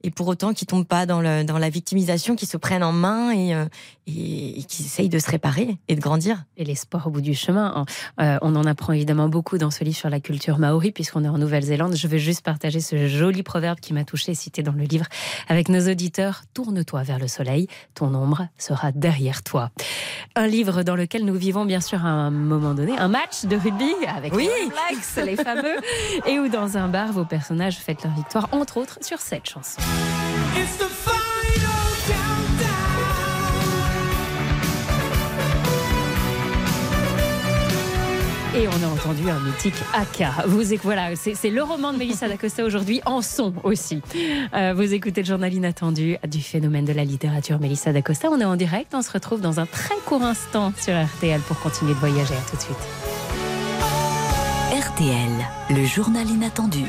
et pour autant qui tombent pas dans, le, dans la victimisation, qui se prennent en main et, euh, et, et qui essayent de se réparer et de grandir. Et l'espoir au bout du chemin. Euh, on en apprend évidemment beaucoup dans ce livre sur la culture maori, puisqu'on est en Nouvelle-Zélande. Je veux juste partager ce joli proverbe qui m'a touché, cité dans le livre, avec nos auditeurs. Tourne-toi vers le soleil, ton ombre sera derrière toi. Un livre dans lequel nous vivons bien sûr à un moment donné un match de rugby avec Oui. les Blacks, les fameux, et où dans un bar, vos personnages fêtent leur victoire, entre autres, sur cette chanson. Et on a entendu un mythique Aka. Vous voilà, c'est c'est le roman de Mélissa D'Acosta aujourd'hui en son aussi. Euh, vous écoutez le journal inattendu du phénomène de la littérature Mélissa D'Acosta. On est en direct. On se retrouve dans un très court instant sur RTL pour continuer de voyager. À tout de suite. RTL, le journal inattendu.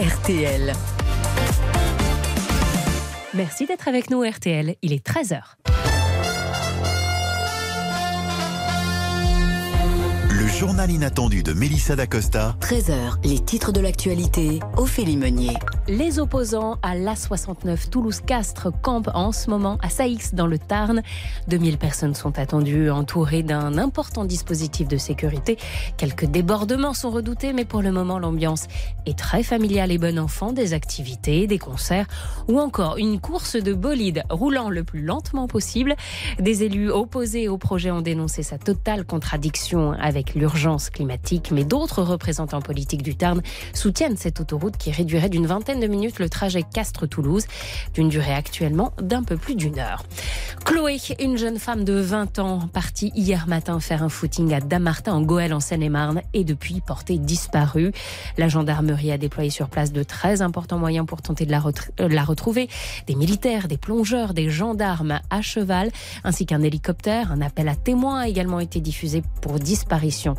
RTL. Merci d'être avec nous RTL. Il est 13h. Le journal inattendu de Mélissa D'Acosta. 13h, les titres de l'actualité, Ophélie Meunier. Les opposants à l'A69 Toulouse-Castres campent en ce moment à Saïx dans le Tarn. 2000 personnes sont attendues entourées d'un important dispositif de sécurité. Quelques débordements sont redoutés, mais pour le moment l'ambiance est très familiale et bon enfant. Des activités, des concerts ou encore une course de bolide roulant le plus lentement possible. Des élus opposés au projet ont dénoncé sa totale contradiction avec l'urgence climatique, mais d'autres représentants politiques du Tarn soutiennent cette autoroute qui réduirait d'une vingtaine de minutes le trajet Castres-Toulouse, d'une durée actuellement d'un peu plus d'une heure. Chloé, une jeune femme de 20 ans, partie hier matin faire un footing à Damartin en Goël en Seine-et-Marne, est depuis portée disparue. La gendarmerie a déployé sur place de très importants moyens pour tenter de la, euh, la retrouver. Des militaires, des plongeurs, des gendarmes à cheval, ainsi qu'un hélicoptère. Un appel à témoins a également été diffusé pour disparition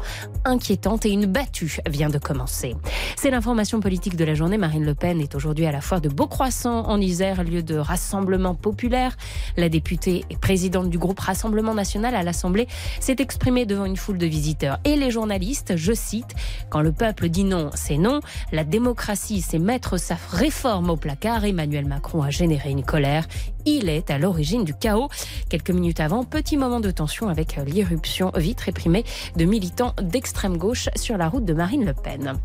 inquiétante et une battue vient de commencer. C'est l'information politique de la journée. Marine Le Pen est aujourd'hui à la foire de Beaucroissant en Isère, lieu de rassemblement populaire. La députée et présidente du groupe Rassemblement National à l'Assemblée s'est exprimée devant une foule de visiteurs. Et les journalistes, je cite, quand le peuple dit non, c'est non. La démocratie, c'est mettre sa réforme au placard. Emmanuel Macron a généré une colère. Il est à l'origine du chaos. Quelques minutes avant, petit moment de tension avec l'irruption vite réprimée de militants d'extrême gauche sur la route de Marine Le Pen.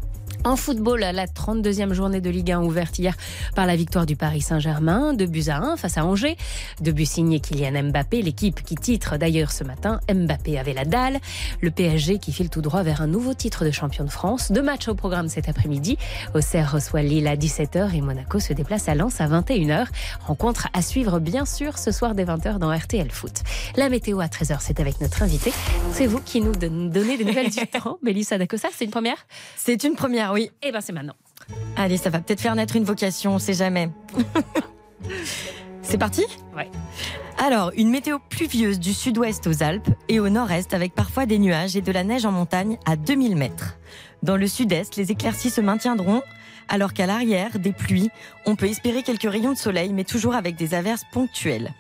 En football, la 32e journée de Ligue 1 ouverte hier par la victoire du Paris Saint-Germain, 2 buts à 1 face à Angers. Deux buts signés Kylian Mbappé, l'équipe qui titre d'ailleurs ce matin, Mbappé avait la dalle. Le PSG qui file tout droit vers un nouveau titre de champion de France. Deux matchs au programme cet après-midi. Auxerre reçoit Lille à 17h et Monaco se déplace à Lens à 21h. Rencontre à suivre bien sûr ce soir dès 20h dans RTL Foot. La météo à 13h, c'est avec notre invité. C'est vous qui nous don- donnez des nouvelles du temps. Mélissa Dacosta, c'est une première? C'est une première, oui. Eh ben c'est maintenant. Allez, ça va peut-être faire naître une vocation, on sait jamais. C'est parti? Ouais. Alors, une météo pluvieuse du sud-ouest aux Alpes et au nord-est avec parfois des nuages et de la neige en montagne à 2000 mètres. Dans le sud-est, les éclaircies se maintiendront, alors qu'à l'arrière, des pluies, on peut espérer quelques rayons de soleil, mais toujours avec des averses ponctuelles.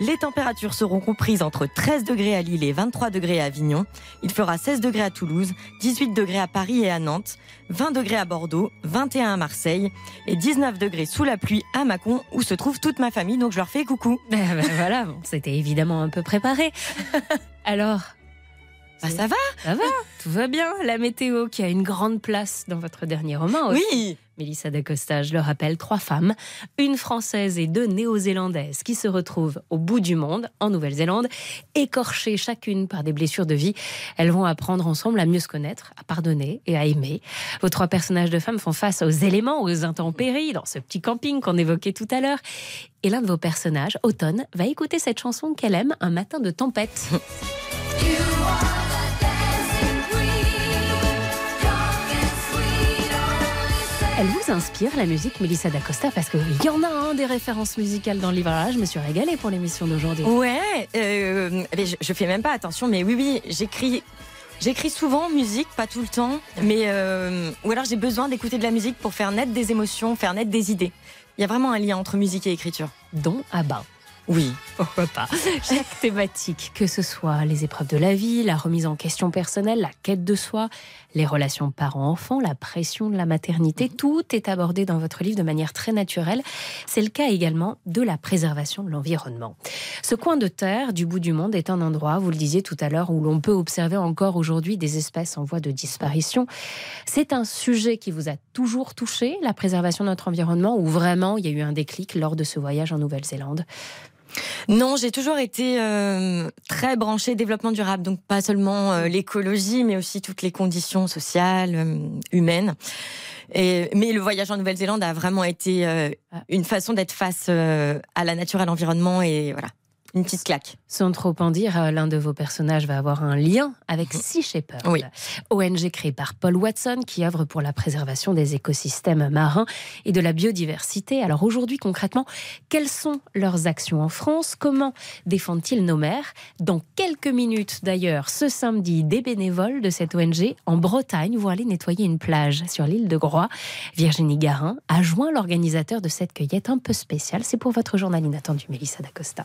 Les températures seront comprises entre 13 degrés à Lille et 23 degrés à Avignon. Il fera 16 degrés à Toulouse, 18 degrés à Paris et à Nantes, 20 degrés à Bordeaux, 21 à Marseille et 19 degrés sous la pluie à Mâcon où se trouve toute ma famille. Donc je leur fais coucou. Eh ben voilà, c'était évidemment un peu préparé. Alors Bah, ça va Ça va, tout va bien. La météo qui a une grande place dans votre dernier roman. aussi. Oui. Mélissa Dacosta, je le rappelle, trois femmes, une française et deux néo-zélandaises qui se retrouvent au bout du monde, en Nouvelle-Zélande, écorchées chacune par des blessures de vie. Elles vont apprendre ensemble à mieux se connaître, à pardonner et à aimer. Vos trois personnages de femmes font face aux éléments, aux intempéries, dans ce petit camping qu'on évoquait tout à l'heure. Et l'un de vos personnages, Automne, va écouter cette chanson qu'elle aime, Un matin de tempête. Elle vous inspire la musique Mélissa D'Acosta parce qu'il y en a un des références musicales dans le livre. Alors là, je me suis régalée pour l'émission d'aujourd'hui. Ouais, euh, mais je, je fais même pas attention, mais oui, oui, j'écris. J'écris souvent musique, pas tout le temps, mais euh, ou alors j'ai besoin d'écouter de la musique pour faire naître des émotions, faire naître des idées. Il y a vraiment un lien entre musique et écriture. Don à bas. Oui. Pourquoi pas Chaque thématique, que ce soit les épreuves de la vie, la remise en question personnelle, la quête de soi, les relations parents-enfants, la pression de la maternité, Mhm. tout est abordé dans votre livre de manière très naturelle. C'est le cas également de la préservation de l'environnement. Ce coin de terre du bout du monde est un endroit, vous le disiez tout à l'heure, où l'on peut observer encore aujourd'hui des espèces en voie de disparition. C'est un sujet qui vous a toujours touché, la préservation de notre environnement, ou vraiment il y a eu un déclic lors de ce voyage en Nouvelle-Zélande? Non, j'ai toujours été euh, très branchée développement durable, donc pas seulement euh, l'écologie, mais aussi toutes les conditions sociales, euh, humaines. Et, mais le voyage en Nouvelle-Zélande a vraiment été euh, une façon d'être face euh, à la nature, à l'environnement, et voilà, une petite claque. Sans trop en dire, euh, l'un de vos personnages va avoir un lien avec Sea Shepherd, Oui. ONG créée par Paul Watson qui œuvre pour la préservation des écosystèmes marins et de la biodiversité. Alors aujourd'hui, concrètement, quelles sont leurs actions en France? Comment défendent-ils nos mers? Dans quelques minutes, d'ailleurs, ce samedi, des bénévoles de cette ONG en Bretagne vont aller nettoyer une plage sur l'île de Groix. Virginie Garin a joint l'organisateur de cette cueillette un peu spéciale. C'est pour votre journal inattendu, Mélissa D'Acosta.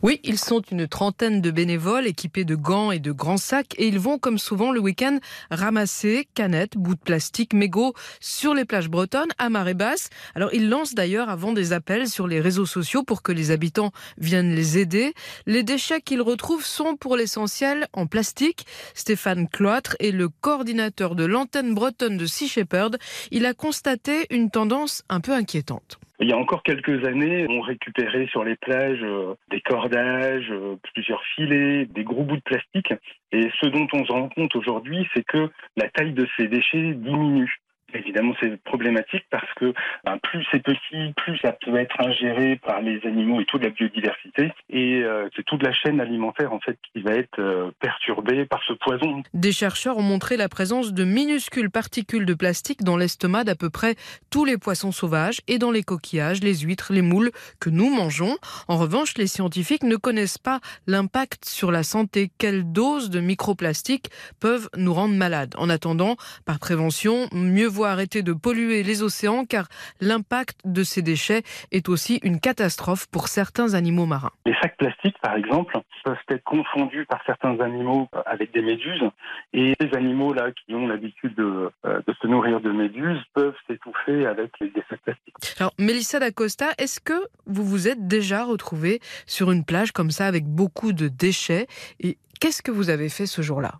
Oui, ils sont une trentaine de bénévoles équipés de gants et de grands sacs et ils vont, comme souvent le week-end, ramasser canettes, bouts de plastique, mégots sur les plages bretonnes à marée basse. Alors ils lancent d'ailleurs avant des appels sur les réseaux sociaux pour que les habitants viennent les aider. Les déchets qu'ils retrouvent sont pour l'essentiel en plastique. Stéphane Cloître est le coordinateur de l'antenne bretonne de Sea Shepherd. Il a constaté une tendance un peu inquiétante. Il y a encore quelques années, on récupérait sur les plages euh, des cordages, euh, plusieurs filets, des gros bouts de plastique. Et ce dont on se rend compte aujourd'hui, c'est que la taille de ces déchets diminue. Évidemment, c'est problématique parce que ben, plus c'est petit, plus ça peut être ingéré par les animaux et toute la biodiversité. Et euh, c'est toute la chaîne alimentaire en fait qui va être euh, perturbée par ce poison. Des chercheurs ont montré la présence de minuscules particules de plastique dans l'estomac d'à peu près tous les poissons sauvages et dans les coquillages, les huîtres, les moules que nous mangeons. En revanche, les scientifiques ne connaissent pas l'impact sur la santé. Quelles doses de microplastiques peuvent nous rendre malades? En attendant, par prévention, mieux vaut arrêter de polluer les océans car l'impact de ces déchets est aussi une catastrophe pour certains animaux marins. Les sacs plastiques, par exemple, peuvent être confondus par certains animaux avec des méduses. Et ces animaux-là qui ont l'habitude de, euh, de se nourrir de méduses peuvent s'étouffer avec les- des sacs plastiques. Alors, Mélissa D'Acosta, est-ce que vous vous êtes déjà retrouvée sur une plage comme ça avec beaucoup de déchets Et qu'est-ce que vous avez fait ce jour-là?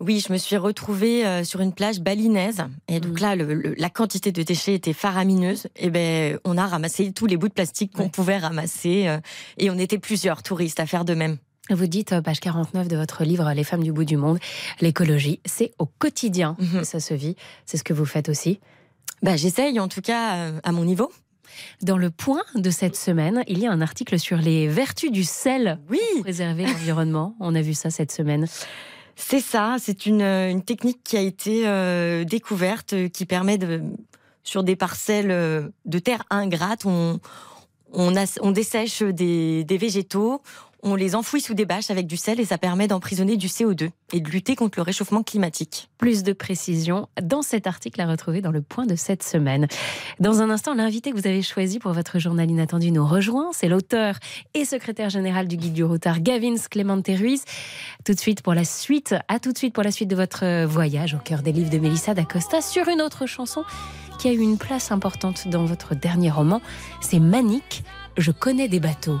Oui, je me suis retrouvée euh, sur une plage balinaise. Et donc là, le- le- la quantité de déchets était faramineuse. Et ben, on a ramassé tous les bouts de plastique qu'on pouvait ramasser. euh, et on était plusieurs touristes à faire de même. Vous dites, euh, page 49 de votre livre Les femmes du bout du monde, l'écologie, c'est au quotidien que ça se vit. C'est ce que vous faites aussi? Bah, J'essaye, en tout cas, à mon niveau. Dans le point de cette semaine, il y a un article sur les vertus du sel oui. pour préserver l'environnement. On a vu ça cette semaine. C'est ça, c'est une, euh, une technique qui a été euh, découverte, euh, qui permet de, sur des parcelles de terre ingrate, on, dessèche des, des végétaux, on les enfouit sous des bâches avec du sel et ça permet d'emprisonner du CO2 et de lutter contre le réchauffement climatique. Plus de précisions dans cet article à retrouver dans le point de cette semaine. Dans un instant, l'invité que vous avez choisi pour votre journal inattendu nous rejoint. C'est l'auteur et secrétaire général du Guide du Routard, Gavin Clemente Ruiz. Tout de suite pour la suite, à tout de suite pour la suite de votre voyage au cœur des livres de Melissa d'Acosta sur une autre chanson qui a eu une place importante dans votre dernier roman. C'est Manique, Je connais des bateaux.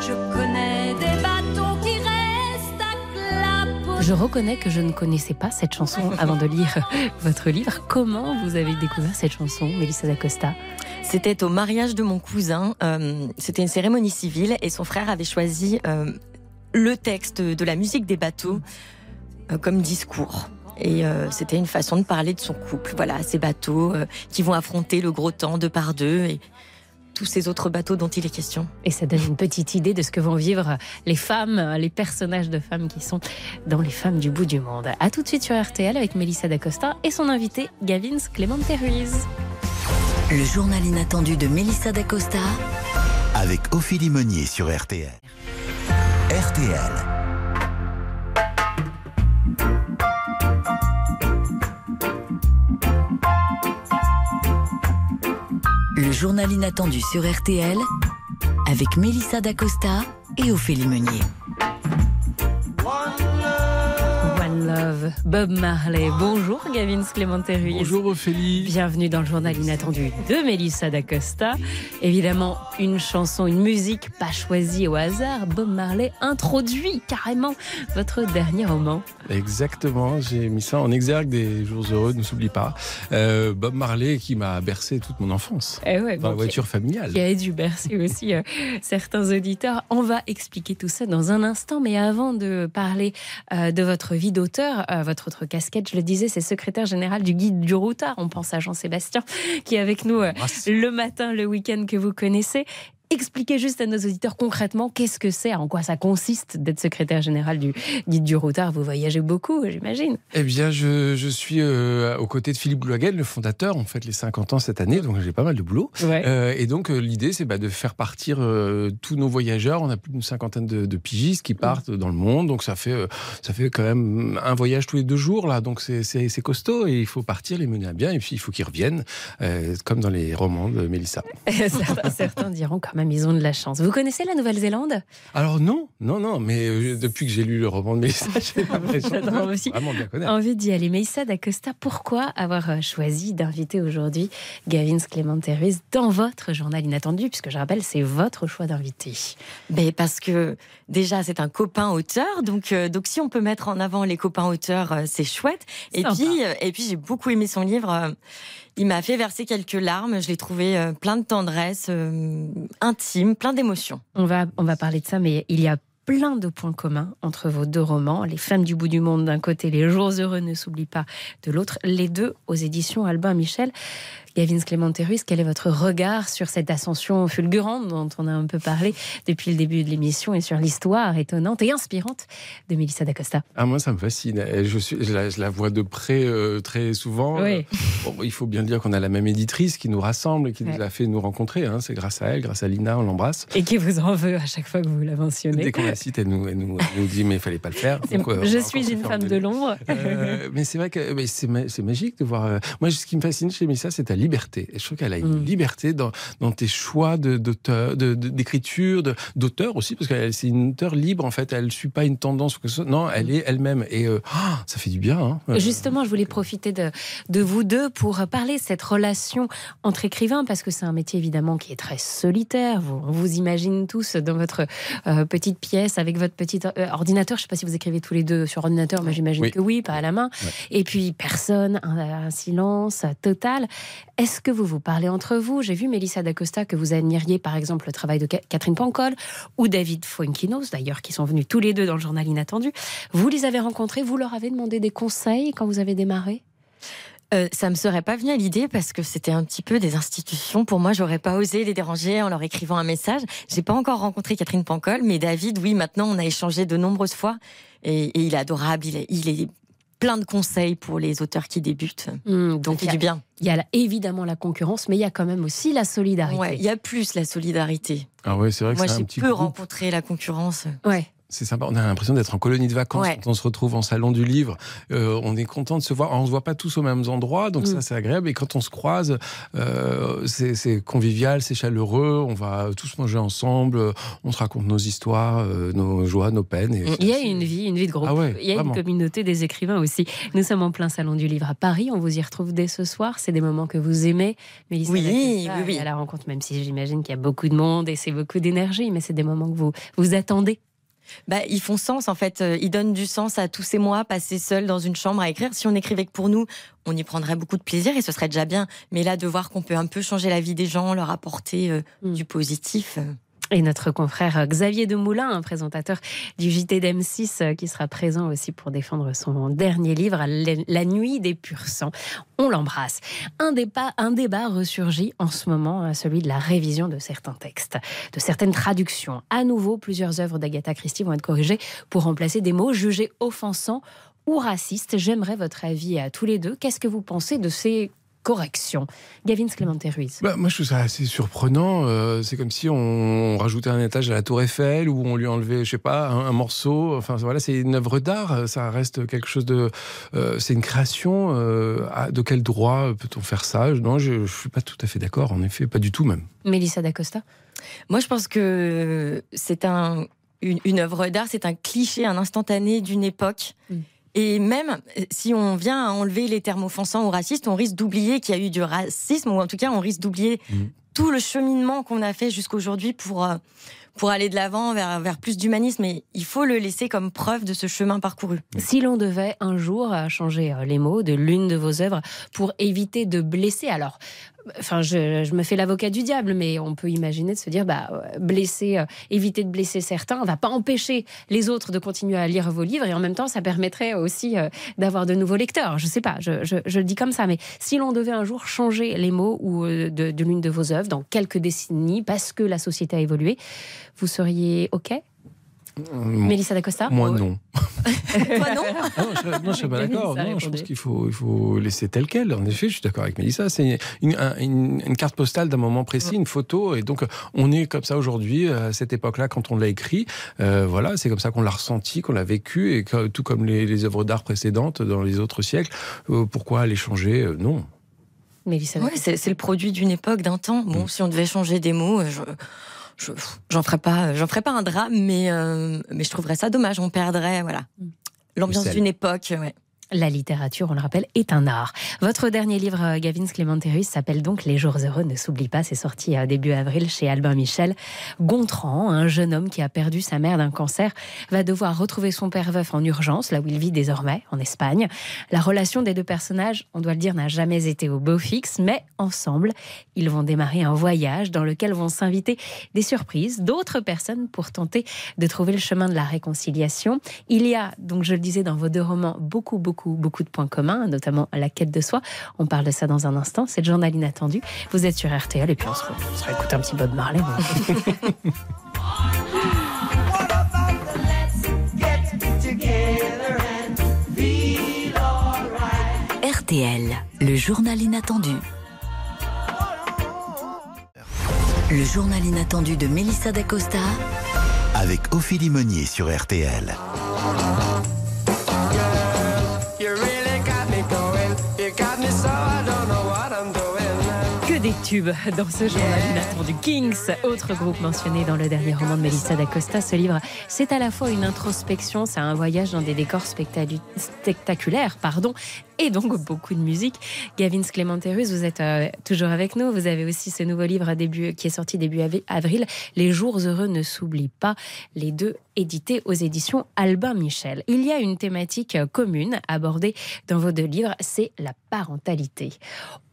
Je connais des bateaux qui restent à clapoter. Je reconnais que je ne connaissais pas cette chanson avant de lire votre livre. Comment vous avez découvert cette chanson, Melissa d'Acosta? C'était au mariage de mon cousin. euh, C'était une cérémonie civile et son frère avait choisi euh, le texte de la musique des bateaux euh, comme discours. Et euh, c'était une façon de parler de son couple. Voilà, ces bateaux euh, qui vont affronter le gros temps deux par deux et tous ces autres bateaux dont il est question. Et ça donne une petite idée de ce que vont vivre les femmes, les personnages de femmes qui sont dans Les femmes du bout du monde. A tout de suite sur RTL avec Melissa d'Acosta et son invité Gavin Clemente Ruiz. Le journal inattendu de Mélissa D'Acosta. Avec Ophélie Meunier sur RTL. RTL. Journal inattendu sur RTL avec Mélissa Dacosta et Ophélie Meunier. Love, Bob Marley. Bonjour Gavin Clémenté Bonjour Ophélie. Bienvenue dans le journal inattendu de Mélissa D'Acosta. Évidemment, une chanson, une musique pas choisie au hasard. Bob Marley introduit carrément votre dernier roman. Exactement, j'ai mis ça en exergue des jours heureux, ne s'oublie pas. Euh, Bob Marley qui m'a bercé toute mon enfance. Eh ouais, dans la voiture familiale. Qui a dû bercer aussi euh, certains auditeurs. On va expliquer tout ça dans un instant, mais avant de parler euh, de votre vie d'auteur, euh, votre autre casquette, je le disais, c'est secrétaire général du guide du routard. On pense à Jean-Sébastien qui est avec nous euh, le matin, le week-end que vous connaissez. Expliquez juste à nos auditeurs concrètement qu'est-ce que c'est, en quoi ça consiste d'être secrétaire général du guide du routard. Vous voyagez beaucoup, j'imagine. Eh bien, je, je suis euh, aux côtés de Philippe Bloagel, le fondateur. On fête les 50 ans cette année, donc j'ai pas mal de boulot. Ouais. Euh, et donc, euh, l'idée, c'est bah, de faire partir tous nos voyageurs. On a plus d'une cinquantaine de, de pigistes qui partent dans le monde. Donc, ça fait, ça fait quand même un voyage tous les deux jours, là. Donc, c'est- costaud et il faut partir, les mener à bien. Et puis, il faut qu'ils reviennent, comme dans les romans de Mélissa. certains, certains diront quand même ont de la chance. Vous connaissez la Nouvelle-Zélande? Alors, non, non, non, mais euh, depuis que j'ai lu le roman de Mélissa, j'ai l'impression aussi. de vraiment bien connaître. Envie d'y aller. Meissa d'Acosta, pourquoi avoir euh, choisi d'inviter aujourd'hui Gavin Clémenté Ruiz dans votre journal inattendu? Puisque je rappelle, c'est votre choix d'invité. Ben parce que déjà c'est un copain auteur, donc euh, donc si on peut mettre en avant les copains auteurs, euh, c'est chouette. Et Sympa. puis euh, et puis j'ai beaucoup aimé son livre. il m'a fait verser quelques larmes. Je l'ai trouvé plein de tendresse, intime, plein d'émotions. On va, on va parler de ça, mais il y a plein de points communs entre vos deux romans. Les femmes du bout du monde d'un côté, Les jours heureux ne s'oublient pas de l'autre. Les deux aux éditions Albin Michel. Gavin Clémenté Ruiz, quel est votre regard sur cette ascension fulgurante dont on a un peu parlé depuis le début de l'émission et sur l'histoire étonnante et inspirante de Mélissa d'Acosta? Ah, moi, ça me fascine. Je, suis, je, la, je la vois de près euh, très souvent. Oui. Bon, il faut bien dire qu'on a la même éditrice qui nous rassemble et qui Ouais. nous a fait nous rencontrer. hein. C'est grâce à elle, grâce à Lina, on l'embrasse. Et qui vous en veut à chaque fois que vous la mentionnez. Dès qu'on la cite, elle nous, elle nous, elle nous dit mais il fallait pas le faire. Donc, euh, je suis une femme de l'ombre. Euh, mais c'est vrai que c'est ma- c'est magique de voir. euh, moi, ce qui me fascine chez Mélissa, c'est ta liberté. Et je trouve qu'elle a une Mm. liberté dans, dans tes choix d'auteur, d'écriture, d'auteur aussi, parce que c'est une auteure libre en fait. Elle ne suit pas une tendance ou que ce soit. Non, elle est elle-même. Et euh, ah, ça fait du bien. hein. Justement, je voulais profiter de, de vous deux pour parler de cette relation entre écrivains, parce que c'est un métier évidemment qui est très solitaire. Vous, on vous imagine tous dans votre euh, petite pièce avec votre petit euh, ordinateur. Je ne sais pas si vous écrivez tous les deux sur ordinateur, mais j'imagine Oui. que oui, pas à la main. Et puis personne, un, un silence total. Est-ce que vous vous parlez entre vous? J'ai vu Mélissa d'Acosta que vous admiriez par exemple le travail de Ca- Catherine Pancol ou David Fuenquinos d'ailleurs qui sont venus tous les deux dans le journal Inattendu. Vous les avez rencontrés, vous leur avez demandé des conseils quand vous avez démarré? Euh, ça me serait pas venu à l'idée parce que c'était un petit peu des institutions. Pour moi, j'aurais pas osé les déranger en leur écrivant un message. J'ai pas encore rencontré Catherine Pancol, mais David, oui, maintenant on a échangé de nombreuses fois et, il est adorable. Il est plein de conseils pour les auteurs qui débutent. Hmm, Donc il y a- du bien. Il y a évidemment la concurrence, mais il y a quand même aussi la solidarité. Ouais, il y a plus la solidarité. Ah ouais, c'est vrai que Moi, c'est un j'ai petit peu groupe. rencontré la concurrence. Ouais. C'est sympa. On a l'impression d'être en colonie de vacances Ouais. quand on se retrouve en salon du livre. Euh, on est content de se voir. On se voit pas tous aux mêmes endroits, donc Mm. ça c'est agréable. Et quand on se croise, euh, c'est convivial, c'est chaleureux. On va tous manger ensemble. On se raconte nos histoires, euh, nos joies, nos peines. Et Il y a une vie, une vie de groupe. Ah ouais, il y a vraiment. une communauté des écrivains aussi. Nous sommes en plein salon du livre à Paris. On vous y retrouve dès ce soir. C'est des moments que vous aimez. Mélissa Oui, oui, oui. À la rencontre, même si j'imagine qu'il y a beaucoup de monde et c'est beaucoup d'énergie, mais c'est des moments que vous vous attendez. Bah, ils font sens en fait. Euh, Ils donnent du sens à tous ces mois passés seuls dans une chambre à écrire. Si on écrivait que pour nous, on y prendrait beaucoup de plaisir et ce serait déjà bien. Mais là, de voir qu'on peut un peu changer la vie des gens, leur apporter euh, Mm. du positif. euh, Et notre confrère Xavier Demoulin, un présentateur du JT d'M6, euh, qui sera présent aussi pour défendre son dernier livre, La La nuit des purs sangs. On l'embrasse. Un débat, un débat ressurgit en ce moment, euh, celui de la révision de certains textes, de certaines traductions. À nouveau, plusieurs œuvres d'Agatha Christie vont être corrigées pour remplacer des mots jugés offensants ou racistes. J'aimerais votre avis à tous les deux. Qu'est-ce que vous pensez de ces correction. Gavin Clémenté Ruiz. Bah, moi, je trouve ça assez surprenant. Euh, c'est comme si on rajoutait un étage à la Tour Eiffel ou on lui enlevait, je sais pas, un, un morceau. Enfin, voilà, c'est une œuvre d'art. Ça reste quelque chose de. euh, c'est une création. euh, à- de quel droit peut-on faire ça? Non, je, je suis pas tout à fait d'accord. En effet, pas du tout même. Mélissa D'Acosta Moi, je pense que c'est un, une, une œuvre d'art, c'est un cliché, un instantané d'une époque. Et même euh, si on vient à enlever les termes offensants ou racistes, on risque d'oublier qu'il y a eu du racisme, ou en tout cas, on risque d'oublier tout le cheminement qu'on a fait jusqu'aujourd'hui pour, euh, pour aller de l'avant vers, vers plus d'humanisme. Et il faut le laisser comme preuve de ce chemin parcouru. Si l'on devait un jour euh, changer les mots de l'une de vos œuvres pour éviter de blesser, alors, enfin, je, me fais l'avocat du diable, mais on peut imaginer de se dire, bah, euh, blesser, euh, éviter de blesser certains, on va pas empêcher les autres de continuer à lire vos livres, et en même temps, ça permettrait aussi euh, d'avoir de nouveaux lecteurs. Je sais pas, je, je- le dis comme ça, mais si l'on devait un jour changer les mots ou de, de l'une de vos œuvres dans quelques décennies, parce que la société a évolué, vous seriez OK? Mélissa D'Acosta Moi, non. Toi, non Ah non, je, non, je suis pas d'accord. je pense qu'il faut, il faut laisser tel quel. En effet, je suis d'accord avec Mélissa. C'est une, un- une- une carte postale d'un moment précis, une photo. Et donc, on est comme ça aujourd'hui, à cette époque-là, quand on l'a écrit. Euh, voilà, c'est comme ça qu'on l'a ressenti, qu'on l'a vécu. Et que, tout comme les, les œuvres d'art précédentes dans les autres siècles, euh, pourquoi les changer Euh, Non. Mélissa Ouais, c'est c'est le produit d'une époque, d'un temps. Bon, si on devait changer des mots, euh, je. je- J'en ferais pas, j'en ferais pas un drame, mais euh, mais je trouverais ça dommage. On perdrait, voilà, l'ambiance sel. d'une époque. Ouais. La littérature, on le rappelle, est un art. Votre dernier livre, euh, Gavin Clémenterus, s'appelle donc Les jours heureux ne s'oublie pas. C'est sorti euh, début avril chez Albin Michel. Gontran, un jeune homme qui a perdu sa mère d'un cancer, va devoir retrouver son père veuf en urgence, là où il vit désormais, en Espagne. La relation des deux personnages, on doit le dire, n'a jamais été au beau fixe, mais ensemble, ils vont démarrer un voyage dans lequel vont s'inviter des surprises d'autres personnes pour tenter de trouver le chemin de la réconciliation. Il y a, donc je le disais dans vos deux romans, beaucoup, beaucoup, beaucoup de points communs, notamment la quête de soi. On parle de ça dans un instant. C'est le journal inattendu. Vous êtes sur RTL et puis on se, on se réécoute un petit Bob Marley. bon. RTL, le journal inattendu. Le journal inattendu de Mélissa D'Acosta Avec Ophélie Meunier sur RTL. Dans ce journal inattendu. Kings, autre groupe mentionné dans le dernier roman de Melissa d'Acosta. Ce livre, c'est à la fois une introspection, c'est un voyage dans des décors spectaculaires, pardon, et donc beaucoup de musique. Gavin Clémenterus, vous êtes euh, toujours avec nous. Vous avez aussi ce nouveau livre début, qui est sorti début av- avril, Les jours heureux ne s'oublient pas. Les deux édités aux éditions Albin Michel. Il y a une thématique euh, commune abordée dans vos deux livres, c'est la parentalité.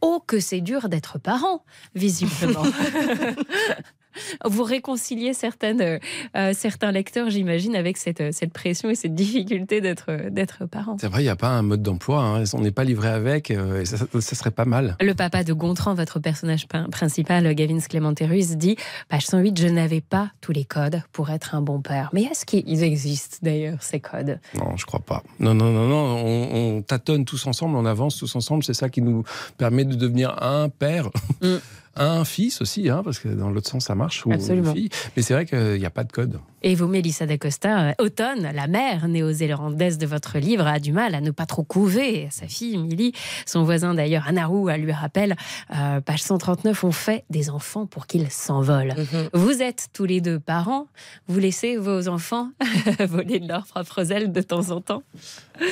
Oh, que c'est dur d'être parent, visiblement. Vous réconciliez certaines, euh, euh, certains lecteurs, j'imagine, avec cette, euh, cette pression et cette difficulté d'être d'être parent. C'est vrai, il n'y a pas un mode d'emploi. hein. On n'est pas livré avec. euh, et ça, ça serait pas mal. Le papa de Gontran, votre personnage prin- principal, Gavin Clémenterus, dit page 108, je n'avais pas tous les codes pour être un bon père. Mais est-ce qu'ils existent d'ailleurs, ces codes? Non, je crois pas. Non, non, non, non. On, on tâtonne tous ensemble, on avance tous ensemble. C'est ça qui nous permet de devenir un père. Un fils aussi, hein, parce que dans l'autre sens ça marche, ou Absolument. une fille. Mais c'est vrai qu'il n'y a pas de code. Et vous, Mélissa d'Acosta, euh, Automne, la mère néo-zélandaise de votre livre, a du mal à ne pas trop couver sa fille, Millie. Son voisin, d'ailleurs, Anaru, elle lui rappelle, euh, page 139, on fait des enfants pour qu'ils s'envolent. Vous êtes tous les deux parents, vous laissez vos enfants voler de leurs propres ailes de temps en temps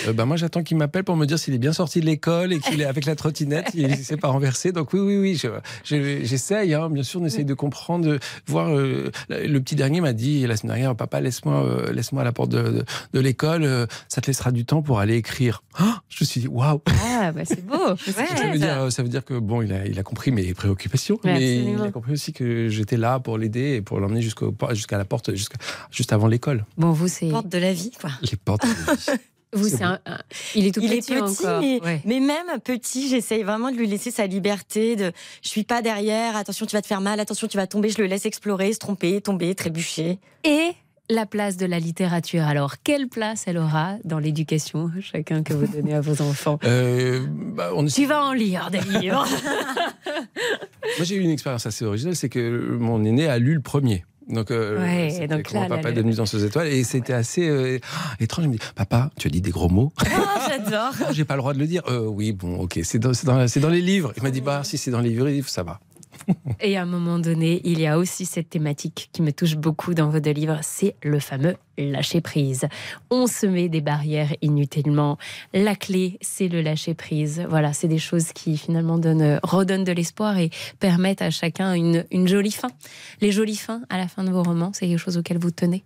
Euh, bah, moi, j'attends qu'il m'appelle pour me dire s'il est bien sorti de l'école et qu'il est avec la trottinette, il ne s'est pas renversé. Donc oui, oui, oui, je- je- j'essaye. hein. bien sûr, on essaye de comprendre, de voir. euh, le petit dernier m'a dit la semaine dernière, papa, laisse-moi, euh, laisse-moi à la porte de, de- de l'école. euh, ça te laissera du temps pour aller écrire. Ah je me suis dit waouh. Ah, bah c'est beau Ça veut, dire, ça veut dire que bon, il a, il a compris mes préoccupations, Ouais, mais il a compris aussi que j'étais là pour l'aider et pour l'emmener jusqu'à la porte, jusqu'à- juste avant l'école. Bon, vous, c'est. Porte de la vie, quoi. Les portes. Vous, C'est c'est un, un- Il est tout il petit, est petit, encore. mais, Ouais. mais même petit, j'essaye vraiment de lui laisser sa liberté. De, je suis pas derrière. Attention, tu vas te faire mal. Attention, tu vas tomber. Je le laisse explorer, se tromper, tomber, trébucher. Et La place de la littérature, alors, quelle place elle aura dans l'éducation, chacun que vous donnez à vos enfants? Euh, bah, on Tu vas en lire des livres. Moi, j'ai eu une expérience assez originale, c'est que mon aîné a lu le premier. Donc, euh, Ouais, donc là, papa devenu dans ses étoiles. Et c'était assez euh, étrange. Il me dit Papa, tu as dit des gros mots Ah, J'adore. J'ai pas le droit de le dire. Euh, oui, bon, ok, c'est dans, dans les livres. Il m'a dit Bah, si c'est dans les livres, ça va. Et à un moment donné, il y a aussi cette thématique qui me touche beaucoup dans vos deux livres, c'est le fameux lâcher prise. On se met des barrières inutilement. La clé, c'est le lâcher prise. Voilà, c'est des choses qui finalement donnent, redonnent de l'espoir et permettent à chacun une, une jolie fin. Les jolies fins à la fin de vos romans, c'est quelque chose auquel vous tenez?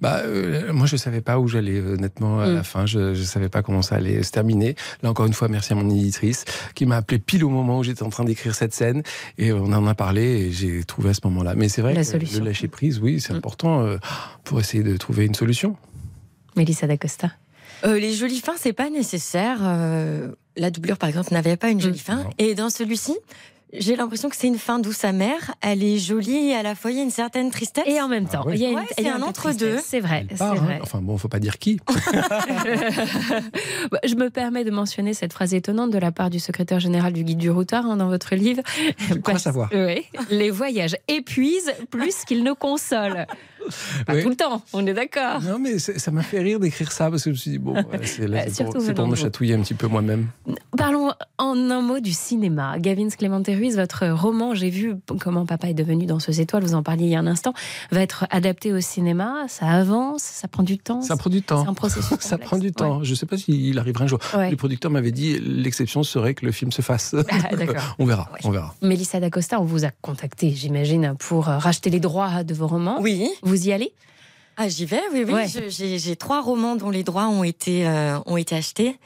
Bah, euh, moi, je savais pas où j'allais, honnêtement, à Mm. la fin. Je, je savais pas comment ça allait se terminer. Là, encore une fois, merci à mon éditrice qui m'a appelé pile au moment où j'étais en train d'écrire cette scène. Et on en a parlé et j'ai trouvé à ce moment-là. Mais c'est vrai La que solution. le lâcher prise, oui, c'est important euh, pour essayer de trouver une solution. Mélissa d'Acosta. Euh, les jolies fins, c'est pas nécessaire. Euh, la doublure, par exemple, n'avait pas une jolie fin. Et dans celui-ci, j'ai l'impression que c'est une fin douce amère. Elle est jolie et à la fois il y a une certaine tristesse. Et en même temps, il y a une- Ouais, il y c'est a un de entre-deux. C'est vrai, c'est hein. vrai. Enfin bon, faut pas dire qui. Bah, Je me permets de mentionner cette phrase étonnante de la part du secrétaire général du guide du routard hein, dans votre livre. crois savoir. Oui, les voyages épuisent plus qu'ils ne consolent. Pas Oui. tout le temps, on est d'accord. Non, mais ça m'a fait rire d'écrire ça parce que je me suis dit, bon, ouais, c'est là, Bah, c'est pour, pour de me chatouiller un petit peu moi-même. Parlons en un mot du cinéma. Gavin Clémente Ruiz, votre roman, j'ai vu comment papa est devenu dans ce étoiles, vous en parliez il y a un instant, va être adapté au cinéma. Ça avance, ça prend du temps. Ça prend du temps. C'est un processus. Ça prend du temps. Je ne sais pas s'il arrivera un jour. Ouais. Les producteurs m'avaient dit l'exception serait que le film se fasse. Ah, d'accord. on verra. On verra. Mélissa d'Acosta, on vous a contacté, j'imagine, pour euh, racheter les droits de vos romans. Oui. Vous y allez? Ah, j'y vais, oui, oui. Ouais. J'ai trois romans dont les droits ont été, euh, ont été achetés,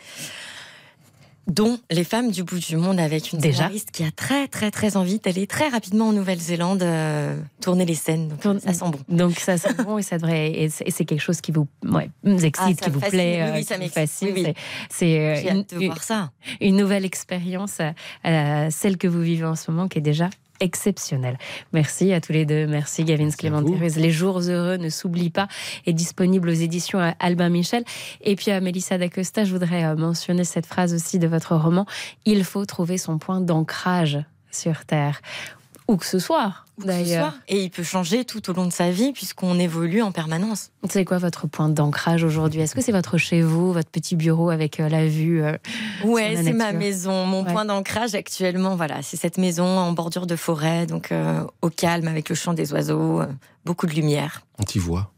dont Les femmes du bout du monde, avec une Déjà scénariste qui a très, très, très envie d'aller très rapidement en Nouvelle-Zélande euh, tourner les scènes. Donc, ça sent bon. Donc ça sent bon et ça devrait et c'est quelque chose qui vous, ouais, vous excite, Ah, ça qui vous fascine. plaît, Oui, oui, euh, ça qui vous m'excite. Oui, oui. C'est- euh, ça. une nouvelle expérience, euh, celle que vous vivez en ce moment, qui est déjà exceptionnelle. Merci à tous les deux. Merci Gavin Clément Thérèse. Les jours heureux ne s'oublient pas est disponible aux éditions Albin Michel. Et puis à Mélissa d'Acosta, je voudrais euh, mentionner cette phrase aussi de votre roman. Il faut trouver son point d'ancrage sur Terre. Où que ce soit, Ce d'ailleurs. soir. Et il peut changer tout au long de sa vie puisqu'on évolue en permanence. C'est quoi votre point d'ancrage aujourd'hui? Est-ce que c'est votre chez vous, votre petit bureau avec euh, la vue euh, Ouais, c'est ma maison, mon Ouais. point d'ancrage actuellement. Voilà, c'est cette maison en bordure de forêt, donc euh, au calme avec le chant des oiseaux, euh, beaucoup de lumière. On t'y voit.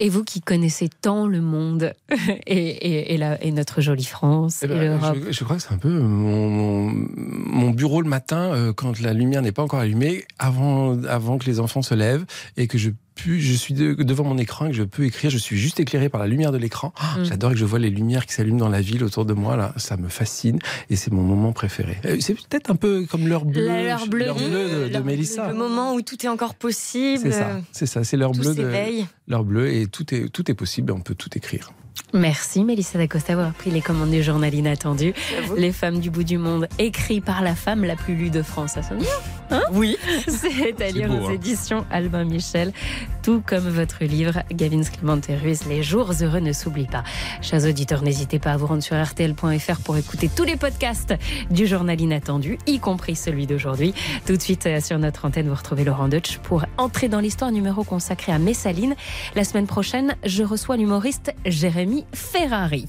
Et vous qui connaissez tant le monde et, et, et la- et notre jolie France Eh et ben, l'Europe. je, je crois que c'est un peu mon, mon- mon bureau le matin, euh, quand la lumière n'est pas encore allumée, avant, avant que les enfants se lèvent et que je pu- je suis de- devant mon écran et que je peux écrire. Je suis juste éclairé par la lumière de l'écran. Ah, Mm. J'adore que je vois les lumières qui s'allument dans la ville autour de moi. Là, ça me fascine et c'est mon moment préféré. Euh, C'est peut-être un peu comme l'heure bleue, La- l'heure bleue. l'heure bleue de, de Mélissa. Le moment où tout est encore possible. C'est ça, c'est ça, c'est l'heure bleue l'heure bleue et tout est tout est possible. On peut tout écrire. Merci Mélissa D'Acosta d'avoir pris les commandes du journal inattendu. Les femmes du bout du monde, écrit par la femme la plus lue de France. Ça sonne bien hein Oui. C'est à C'est lire beau, aux hein. éditions Albin Michel, tout comme votre livre Gavin Clément Ruiz, Les jours heureux ne s'oublient pas. Chers auditeurs, n'hésitez pas à vous rendre sur rtl.fr pour écouter tous les podcasts du journal inattendu, y compris celui d'aujourd'hui. Tout de suite euh, sur notre antenne, vous retrouvez Laurent Deutsch pour entrer dans l'histoire numéro consacré à Messaline. La semaine prochaine, je reçois l'humoriste Jérémy Ferrari.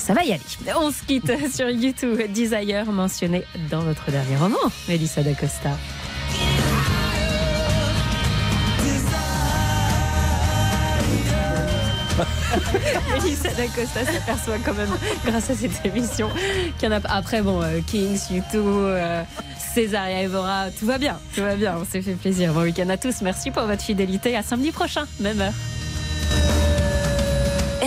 Ça va y aller. On se quitte sur YouTube. Desire mentionné dans votre dernier roman, Mélissa D'Acosta. Mélissa D'Acosta s'aperçoit quand même, grâce à cette émission, qu'il y en a. Après, bon, euh, Kings, U2, euh, Césaria Evora, tout va bien, tout va bien. On s'est fait plaisir. Bon week-end à tous. Merci pour votre fidélité. À samedi prochain, même heure.